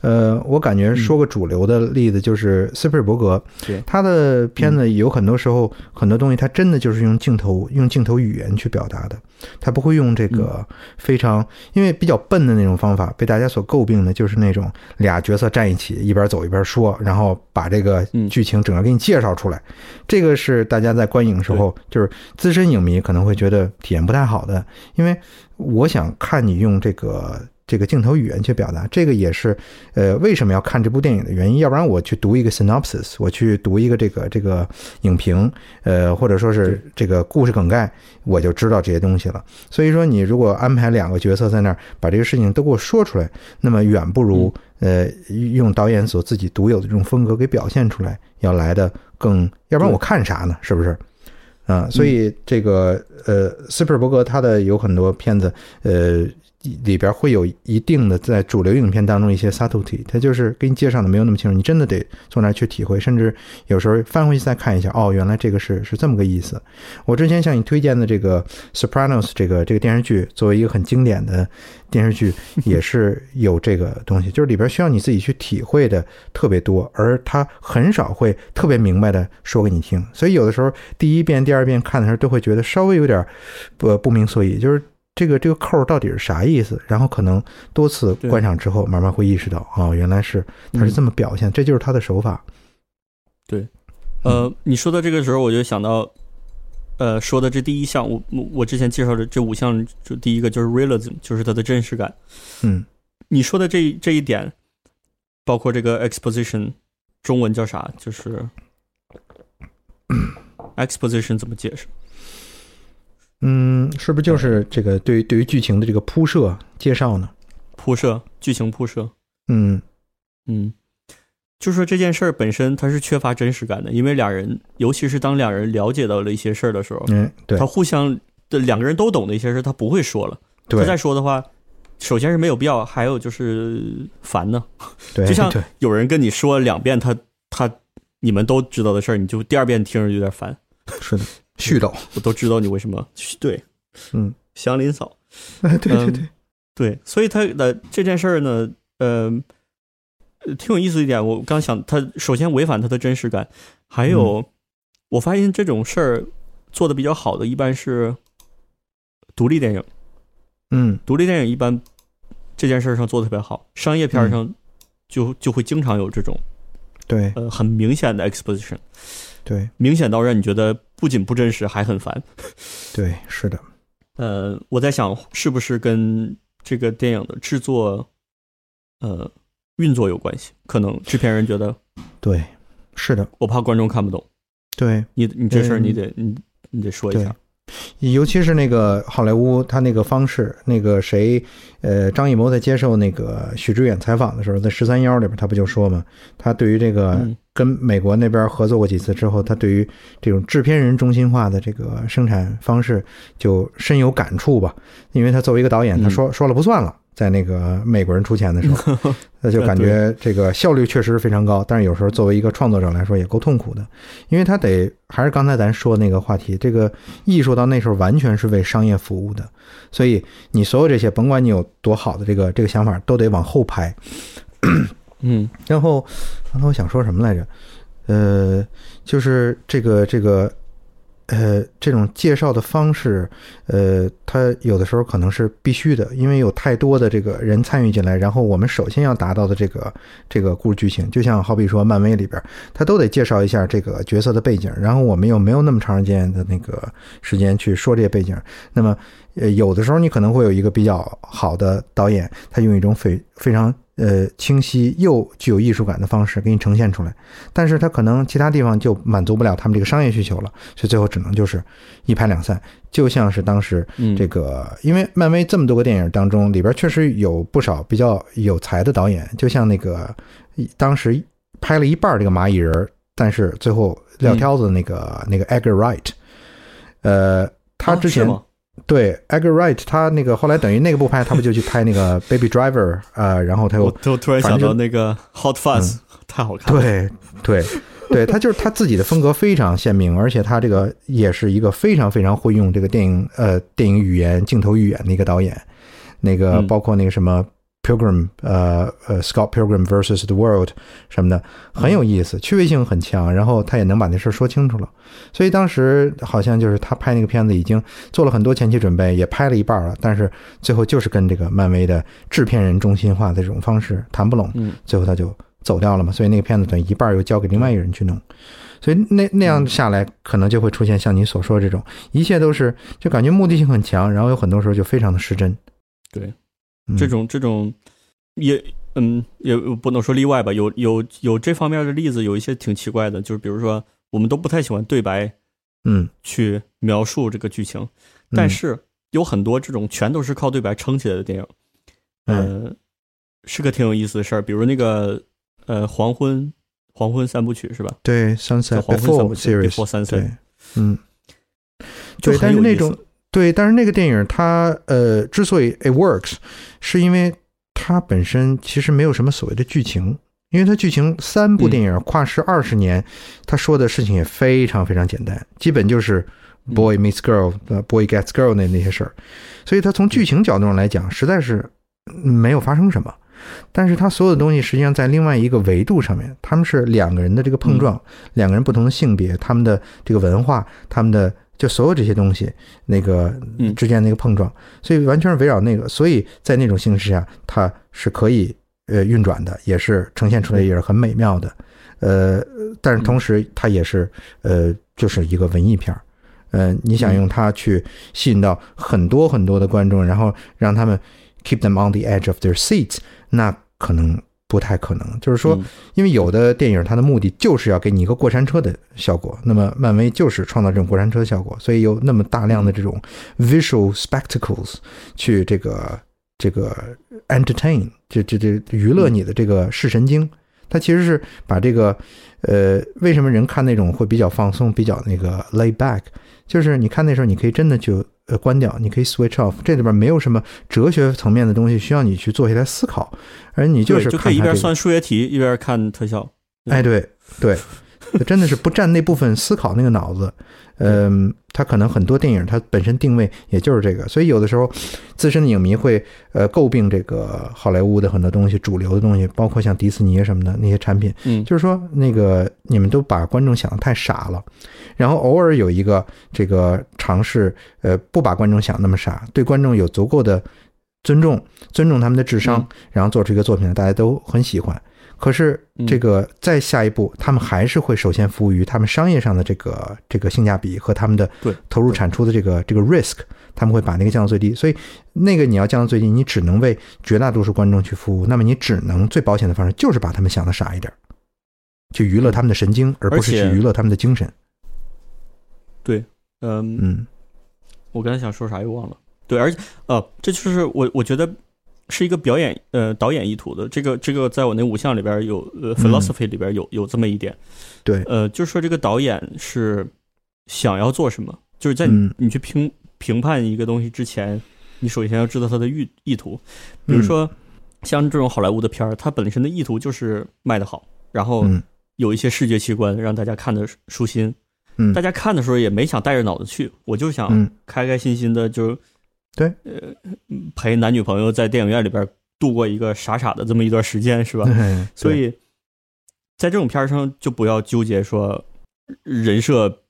呃，我感觉说个主流的例子，就是斯皮尔伯格，对。他的片子有很多时候很多东西，他真的就是用镜头用镜头语言去表达的，他不会用这个非常因为比较笨的那种方法，被大家所诟病的就是那种俩角色站一起，一边走一边说，然后把这个嗯。剧情整个给你介绍出来。这个是大家在观影的时候，就是资深影迷可能会觉得体验不太好的，因为我想看你用这个这个镜头语言去表达，这个也是呃为什么要看这部电影的原因。要不然我去读一个 synopsis，我去读一个这个这个影评，呃或者说是这个故事梗概，我就知道这些东西了。所以说，你如果安排两个角色在那儿把这个事情都给我说出来，那么远不如、呃用导演所自己独有的这种风格给表现出来要来的更，要不然我看啥呢？是不是？啊，所以这个呃，斯皮尔伯格他的有很多片子，呃，里边会有一定的在主流影片当中一些 subtlety，他就是给你介绍的没有那么清楚，你真的得从那儿去体会，甚至有时候翻回去再看一下，哦，原来这个是是这么个意思。我之前向你推荐的这个《Sopranos》这个这个电视剧，作为一个很经典的电视剧，也是有这个东西，就是里边需要你自己去体会的特别多，而他很少会特别明白的说给你听，所以有的时候第一遍、第二遍看的时候都会觉得稍微有点不不明所以，就是这个这个扣到底是啥意思，然后可能多次观赏之后，慢慢会意识到，哦，原来是他是这么表现，这就是他的手法。对呃，你说到这个时候，我就想到，呃，说的这第一项，我我我之前介绍的这五项，就第一个就是 realism，就是它的真实感。嗯你说的这这一点，包括这个 exposition，中文叫啥？就是 [laughs] exposition 怎么解释？嗯，是不是就是这个对于对于剧情的这个铺设介绍呢？铺设，剧情铺设。嗯嗯，就说这件事儿本身它是缺乏真实感的，因为俩人，尤其是当两人了解到了一些事儿的时候，嗯，对他互相的两个人都懂的一些事儿，他不会说了。他对再说的话，首先是没有必要，还有就是烦呢。对，就像有人跟你说两遍他他你们都知道的事儿，你就第二遍听着有点烦。是的，絮叨，[laughs] 我都知道你为什么对，嗯，祥林嫂，[laughs] 哎，对对。嗯对，对，所以他的这件事儿呢，呃，呃挺有意思一点。我刚想，他首先违反他的真实感，还有、嗯。我发现这种事儿做的比较好的，一般是独立电影。嗯。独立电影一般这件事儿上做的特别好，商业片儿上就就会经常有这种对。呃很明显的 exposition，对。明显到让你觉得不仅不真实，还很烦。[laughs] 对，是的，呃，我在想是不是跟这个电影的制作呃运作有关系？可能制片人觉得对，是的，我怕观众看不懂，对。你你这事儿嗯你得你你得说一下。尤其是那个好莱坞，他那个方式，那个谁，呃，张艺谋在接受那个许知远采访的时候，在十三幺里边，他不就说嘛，他对于这个嗯跟美国那边合作过几次之后，他对于这种制片人中心化的这个生产方式就深有感触吧，因为他作为一个导演，他嗯说说了不算了。在那个美国人出钱的时候，[laughs] 那就感觉这个效率确实非常高，但是有时候作为一个创作者来说也够痛苦的，因为他得还是刚才咱说那个话题，这个艺术到那时候完全是为商业服务的，所以你所有这些，甭管你有多好的这个这个想法，都得往后排。嗯然后刚才我想说什么来着？呃，就是这个这个。呃，这种介绍的方式，呃，它有的时候可能是必须的，因为有太多的这个人参与进来。然后我们首先要达到的这个这个故事剧情，就像好比说漫威里边，他都得介绍一下这个角色的背景。然后我们又没有那么长时间的那个时间去说这些背景。那么，呃，有的时候你可能会有一个比较好的导演，他用一种非非常。呃，清晰又具有艺术感的方式给你呈现出来，但是它可能其他地方就满足不了他们这个商业需求了，所以最后只能就是一拍两散。就像是当时这个，因为漫威这么多个电影当中，里边确实有不少比较有才的导演，就像那个当时拍了一半这个蚂蚁人，但是最后撂挑子的那个那个 Edgar Wright，呃，他之前。对，Edgar Wright，他那个后来等于那个不拍，他不就去拍那个 [laughs] Baby Driver 啊？然后他又我突然想到那个 Hot Fuzz，[laughs] 太好看。了。对对对，他就是他自己的风格非常鲜明，而且他这个也是一个非常非常会用这个电影呃电影语言、镜头语言的一个导演。那个包括那个什么。Pilgrim，呃呃，Scott Pilgrim vs the World 什么的很有意思，趣味性很强，然后他也能把那事儿说清楚了。所以当时好像就是他拍那个片子已经做了很多前期准备，也拍了一半了，但是最后就是跟这个漫威的制片人中心化的这种方式谈不拢，最后他就走掉了嘛。所以那个片子等于一半又交给另外一个人去弄，所以那那样下来可能就会出现像你所说的这种，一切都是就感觉目的性很强，然后有很多时候就非常的失真。对。这种这种也嗯也不能说例外吧，有有有这方面的例子，有一些挺奇怪的，就是比如说我们都不太喜欢对白，嗯，去描述这个剧情，但是有很多这种全都是靠对白撑起来的电影，嗯，是个挺有意思的事儿。比如那个呃黄昏黄昏三部曲是吧？对，Sunset Before Series，对，嗯，就，但是那种。对，但是那个电影它呃之所以 it works，是因为它本身其实没有什么所谓的剧情，因为它剧情三部电影跨时二十年，他说的事情也非常非常简单，基本就是 boy meets girl，呃 boy gets girl 那那些事儿，所以它从剧情角度上来讲，实在是没有发生什么。但是它所有的东西实际上在另外一个维度上面，他们是两个人的这个碰撞，两个人不同的性别，他们的这个文化，他们的。就所有这些东西，那个之间那个碰撞，所以完全是围绕那个，所以在那种形式下，它是可以呃运转的，也是呈现出来也是很美妙的，呃，但是同时它也是呃就是一个文艺片儿，呃，你想用它去吸引到很多很多的观众，然后让他们 keep them on the edge of their seats，那可能。不太可能，就是说，因为有的电影它的目的就是要给你一个过山车的效果，那么漫威就是创造这种过山车效果，所以有那么大量的这种 visual spectacles 去这个这个 entertain，这这这娱乐你的这个视神经，它其实是把这个呃，为什么人看那种会比较放松，比较那个 lay back，就是你看那时候你可以真的就。呃，关掉，你可以 switch off，这里边没有什么哲学层面的东西需要你去做下来思考，而你就是就可以一边算数学题一边看特效。哎，对对，[laughs] 真的是不占那部分思考那个脑子。嗯，他可能很多电影它本身定位也就是这个，所以有的时候资深的影迷会呃诟病这个好莱坞的很多东西，主流的东西，包括像迪士尼什么的那些产品，嗯，就是说那个你们都把观众想的太傻了，然后偶尔有一个这个尝试，呃，不把观众想那么傻，对观众有足够的尊重，尊重他们的智商，然后做出一个作品，大家都很喜欢。可是这个再下一步，他们还是会首先服务于他们商业上的这个这个性价比和他们的投入产出的这个这个 risk，他们会把那个降到最低。所以那个你要降到最低，你只能为绝大多数观众去服务。那么你只能最保险的方式就是把他们想的傻一点，去娱乐他们的神经，而不是去娱乐他们的精神。对，嗯嗯，我刚才想说啥又忘了。对，而且呃，这就是我我觉得。是一个表演呃导演意图的。这个这个在我那五项里边有呃 philosophy 里边有有这么一点，对。呃就是说这个导演是想要做什么，就是在你你去评评判一个东西之前，你首先要知道他的意意图。比如说像这种好莱坞的片儿，它本身的意图就是卖得好，然后有一些视觉奇观让大家看的舒心。嗯，大家看的时候也没想带着脑子去，我就想开开心心的就。对，呃，陪男女朋友在电影院里边度过一个傻傻的这么一段时间，是吧？[laughs] 所以，在这种片儿上就不要纠结说人设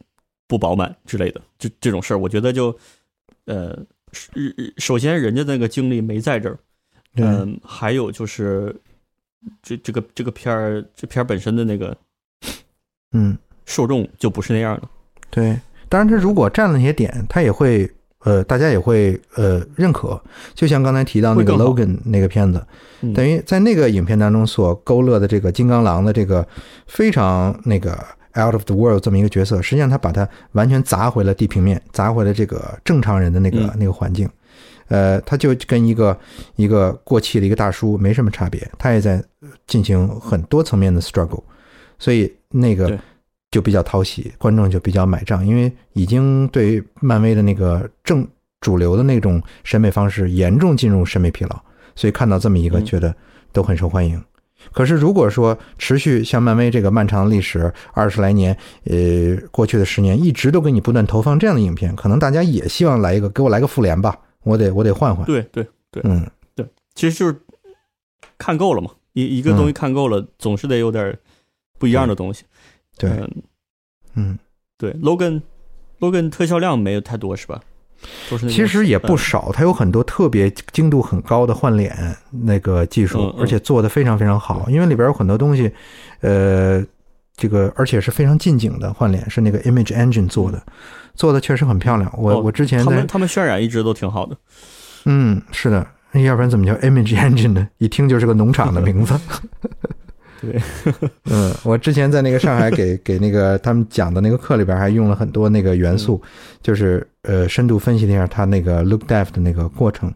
不饱满之类的，这这种事儿，我觉得就呃，首先人家那个精力没在这儿，对嗯，还有就是这这个这个片儿这片儿本身的那个嗯，受众就不是那样的，对。当然，他如果占了那些点，他也会呃，大家也会呃认可。就像刚才提到那个 Logan 那个片子，嗯。等于在那个影片当中所勾勒的这个金刚狼的这个非常那个 out of the world 这么一个角色，实际上他把它完全砸回了地平面，砸回了这个正常人的那个、嗯。那个环境。呃，他就跟一个一个过气的一个大叔没什么差别，他也在进行很多层面的 struggle，所以那个对就比较讨喜，观众就比较买账，因为已经对漫威的那个正主流的那种审美方式严重进入审美疲劳，所以看到这么一个，嗯觉得都很受欢迎。可是如果说持续像漫威这个漫长的历史二十来年，呃，过去的十年一直都给你不断投放这样的影片，可能大家也希望来一个给我来个复联吧，我得我得换换。对对对，嗯对，其实就是看够了嘛，一一个东西看够了，总是得有点不一样的东西。对，嗯嗯，对，logan logan 特效量没有太多是吧？其实也不嗯少，它有很多特别精度很高的换脸那个技术嗯，嗯而且做的非常非常好，因为里边有很多东西，呃，这个而且是非常近景的换脸，是那个 Image Engine 做的，做的确实很漂亮。我哦我之前他们他们渲染一直都挺好的。嗯，是的，要不然怎么叫 Image Engine 呢？一听就是个农场的名字。[laughs] 对，[laughs] 嗯，我之前在那个上海给 [laughs] 给那个他们讲的那个课里边，还用了很多那个元素，就是呃深度分析了一下他那个 look depth 的那个过程。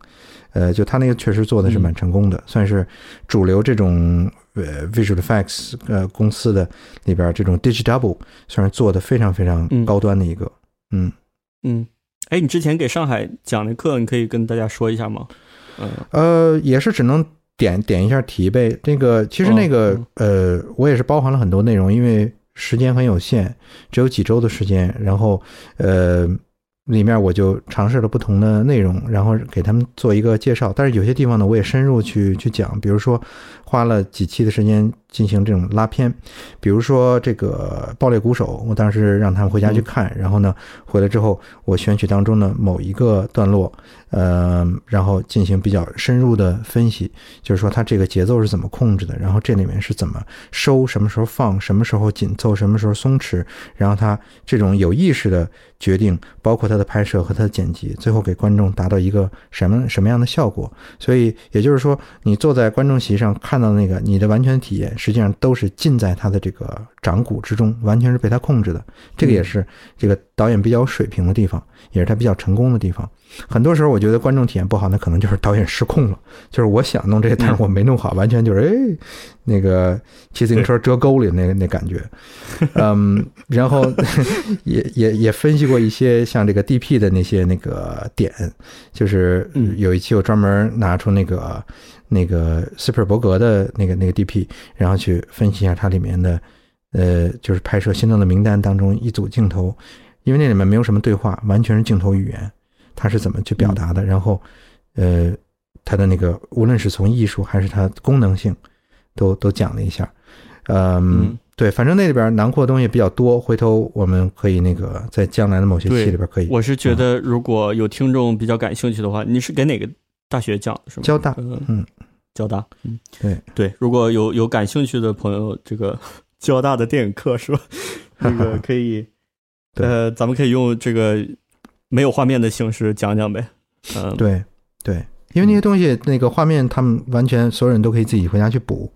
呃，就他那个确实做的是蛮成功的，算是主流这种呃 visual effects 呃公司的里边这种 digitable 算是做的非常非常嗯高端的一个。嗯嗯，哎，你之前给上海讲的课，你可以跟大家说一下吗？嗯呃，也是只能点点一下题呗。这个其实那个、呃，我也是包含了很多内容，因为时间很有限，只有几周的时间，然后呃，里面我就尝试了不同的内容，然后给他们做一个介绍。但是有些地方呢，我也深入去去讲，比如说花了几期的时间进行这种拉片，比如说这个爆裂鼓手，我当时让他们回家去看，然后呢回来之后，我选取当中的某一个段落，呃，然后进行比较深入的分析，就是说它这个节奏是怎么控制的，然后这里面是怎么收，什么时候放，什么时候紧凑，什么时候松弛，然后它这种有意识的决定，包括它的拍摄和它的剪辑，最后给观众达到一个什么什么样的效果。所以也就是说，你坐在观众席上看到那个你的完全体验，实际上都是尽在他的这个掌骨之中，完全是被他控制的。这个也是这个导演比较有水平的地方，也是他比较成功的地方。很多时候，我觉得观众体验不好，那可能就是导演失控了。就是我想弄这个，但是我没弄好，完全就是哎，那个骑自行车折沟里那那感觉。嗯，然后 [laughs] 也也也分析过一些像这个 DP 的那些那个点，就是嗯有一期我专门拿出那个那个斯皮尔伯格的那个那个 DP，然后去分析一下它里面的呃，就是拍摄《心动的名单》当中一组镜头，因为那里面没有什么对话，完全是镜头语言，他是怎么去表达的，然后呃，他的那个无论是从艺术还是它功能性，都都讲了一下。嗯，嗯。对，反正那里边囊括的东西比较多，回头我们可以那个在将来的某些期里边可以我是觉得如果有听众比较感兴趣的话，你是给哪个大学讲的是吗？交大，嗯嗯，交大，嗯，对。对，如果有有感兴趣的朋友，这个交大的电影课是吧？[laughs] 那个可以，呃，咱们可以用这个没有画面的形式讲讲呗。嗯，对对，因为那些东西那个画面，他们完全所有人都可以自己回家去补，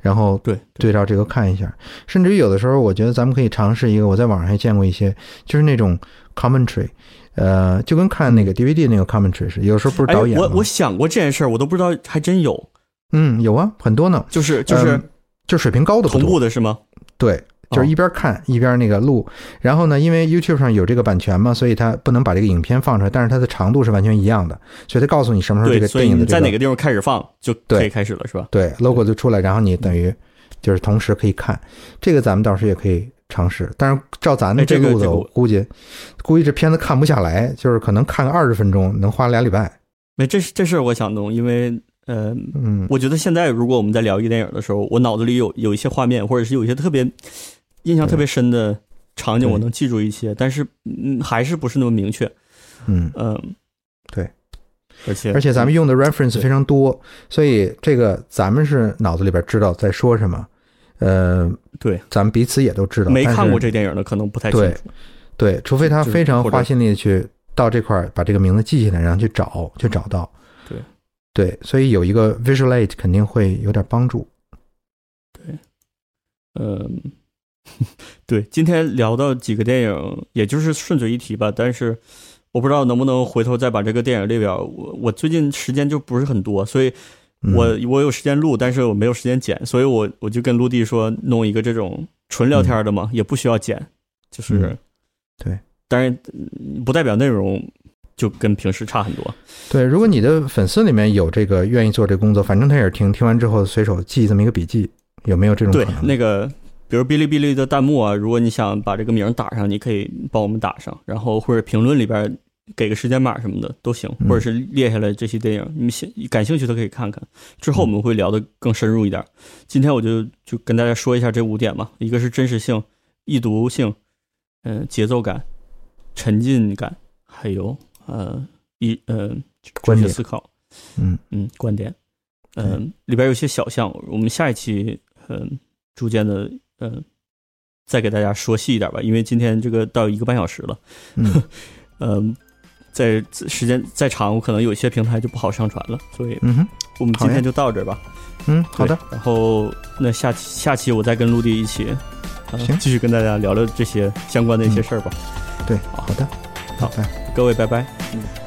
然后对对照这个看一下。甚至于有的时候，我觉得咱们可以尝试一个，我在网上还见过一些，就是那种 commentary，呃，就跟看那个 DVD 那个 commentary 似的。有时候不是哎，导演吗我我想过这件事儿，我都不知道还真有，嗯有啊，很多呢，就是就是嗯就水平高的同步的是吗？对，就是哦一边看一边那个录。然后呢，因为 YouTube 上有这个版权嘛，所以它不能把这个影片放出来，但是它的长度是完全一样的，所以它告诉你什么时候这，个电影的这个在哪个地方开始放就可以开始了，是吧？对 logo 就出来，然后你等于就是同时可以看。这个咱们到时候也可以尝试，但是照咱的这路子，我估计估计这片子看不下来，就是可能看个二十分钟能花俩礼拜。没，这是这事我想弄，因为呃，嗯我觉得现在如果我们在聊一个电影的时候，我脑子里有有一些画面，或者是有一些特别印象特别深的场景，我能记住一些，但是嗯，还是不是那么明确。嗯，嗯，对，而且而且咱们用的 reference 非常多，所以这个咱们是脑子里边知道在说什么，呃，对咱们彼此也都知道。没看过这电影的可能不太清楚。对，除非他非常花心力地去到这块儿把这个名字记下来，然后去找，去找到。对对，所以有一个 visual aid 肯定会有点帮助。对嗯，[laughs] 对，今天聊到几个电影，也就是顺嘴一提吧，但是我不知道能不能回头再把这个电影列表。我我最近时间就不是很多，所以嗯我我有时间录，但是我没有时间剪，所以我我就跟陆地说弄一个这种纯聊天的嘛，也不需要剪，就是、嗯对，当然嗯不代表内容就跟平时差很多。对，如果你的粉丝里面有这个愿意做这个工作，反正他也是听，听完之后随手记这么一个笔记，有没有这种可对？，那个比如哔哩哔哩的弹幕啊，如果你想把这个名打上，你可以帮我们打上，然后或者评论里边给个时间码什么的都行，嗯或者是列下来这些电影，你们想感兴趣的可以看看。之后我们会聊得更深入一点。今天我就就跟大家说一下这五点嘛，一个是真实性、易读性，嗯、节奏感、沉浸感，还有呃一呃观点。哲学思考，嗯。嗯，观点，嗯、里边有些小项，我们下一期嗯、逐渐的嗯、再给大家说细一点吧，因为今天这个到一个半小时了，嗯。嗯、[laughs] 在时间再长，我可能有一些平台就不好上传了，所以嗯哼我们今天就到这儿吧。嗯，好的，，然后那下期下期我再跟陆地一起，呃行。继续跟大家聊聊这些相关的一些事儿吧。对，好的，好拜拜。各位拜拜。嗯。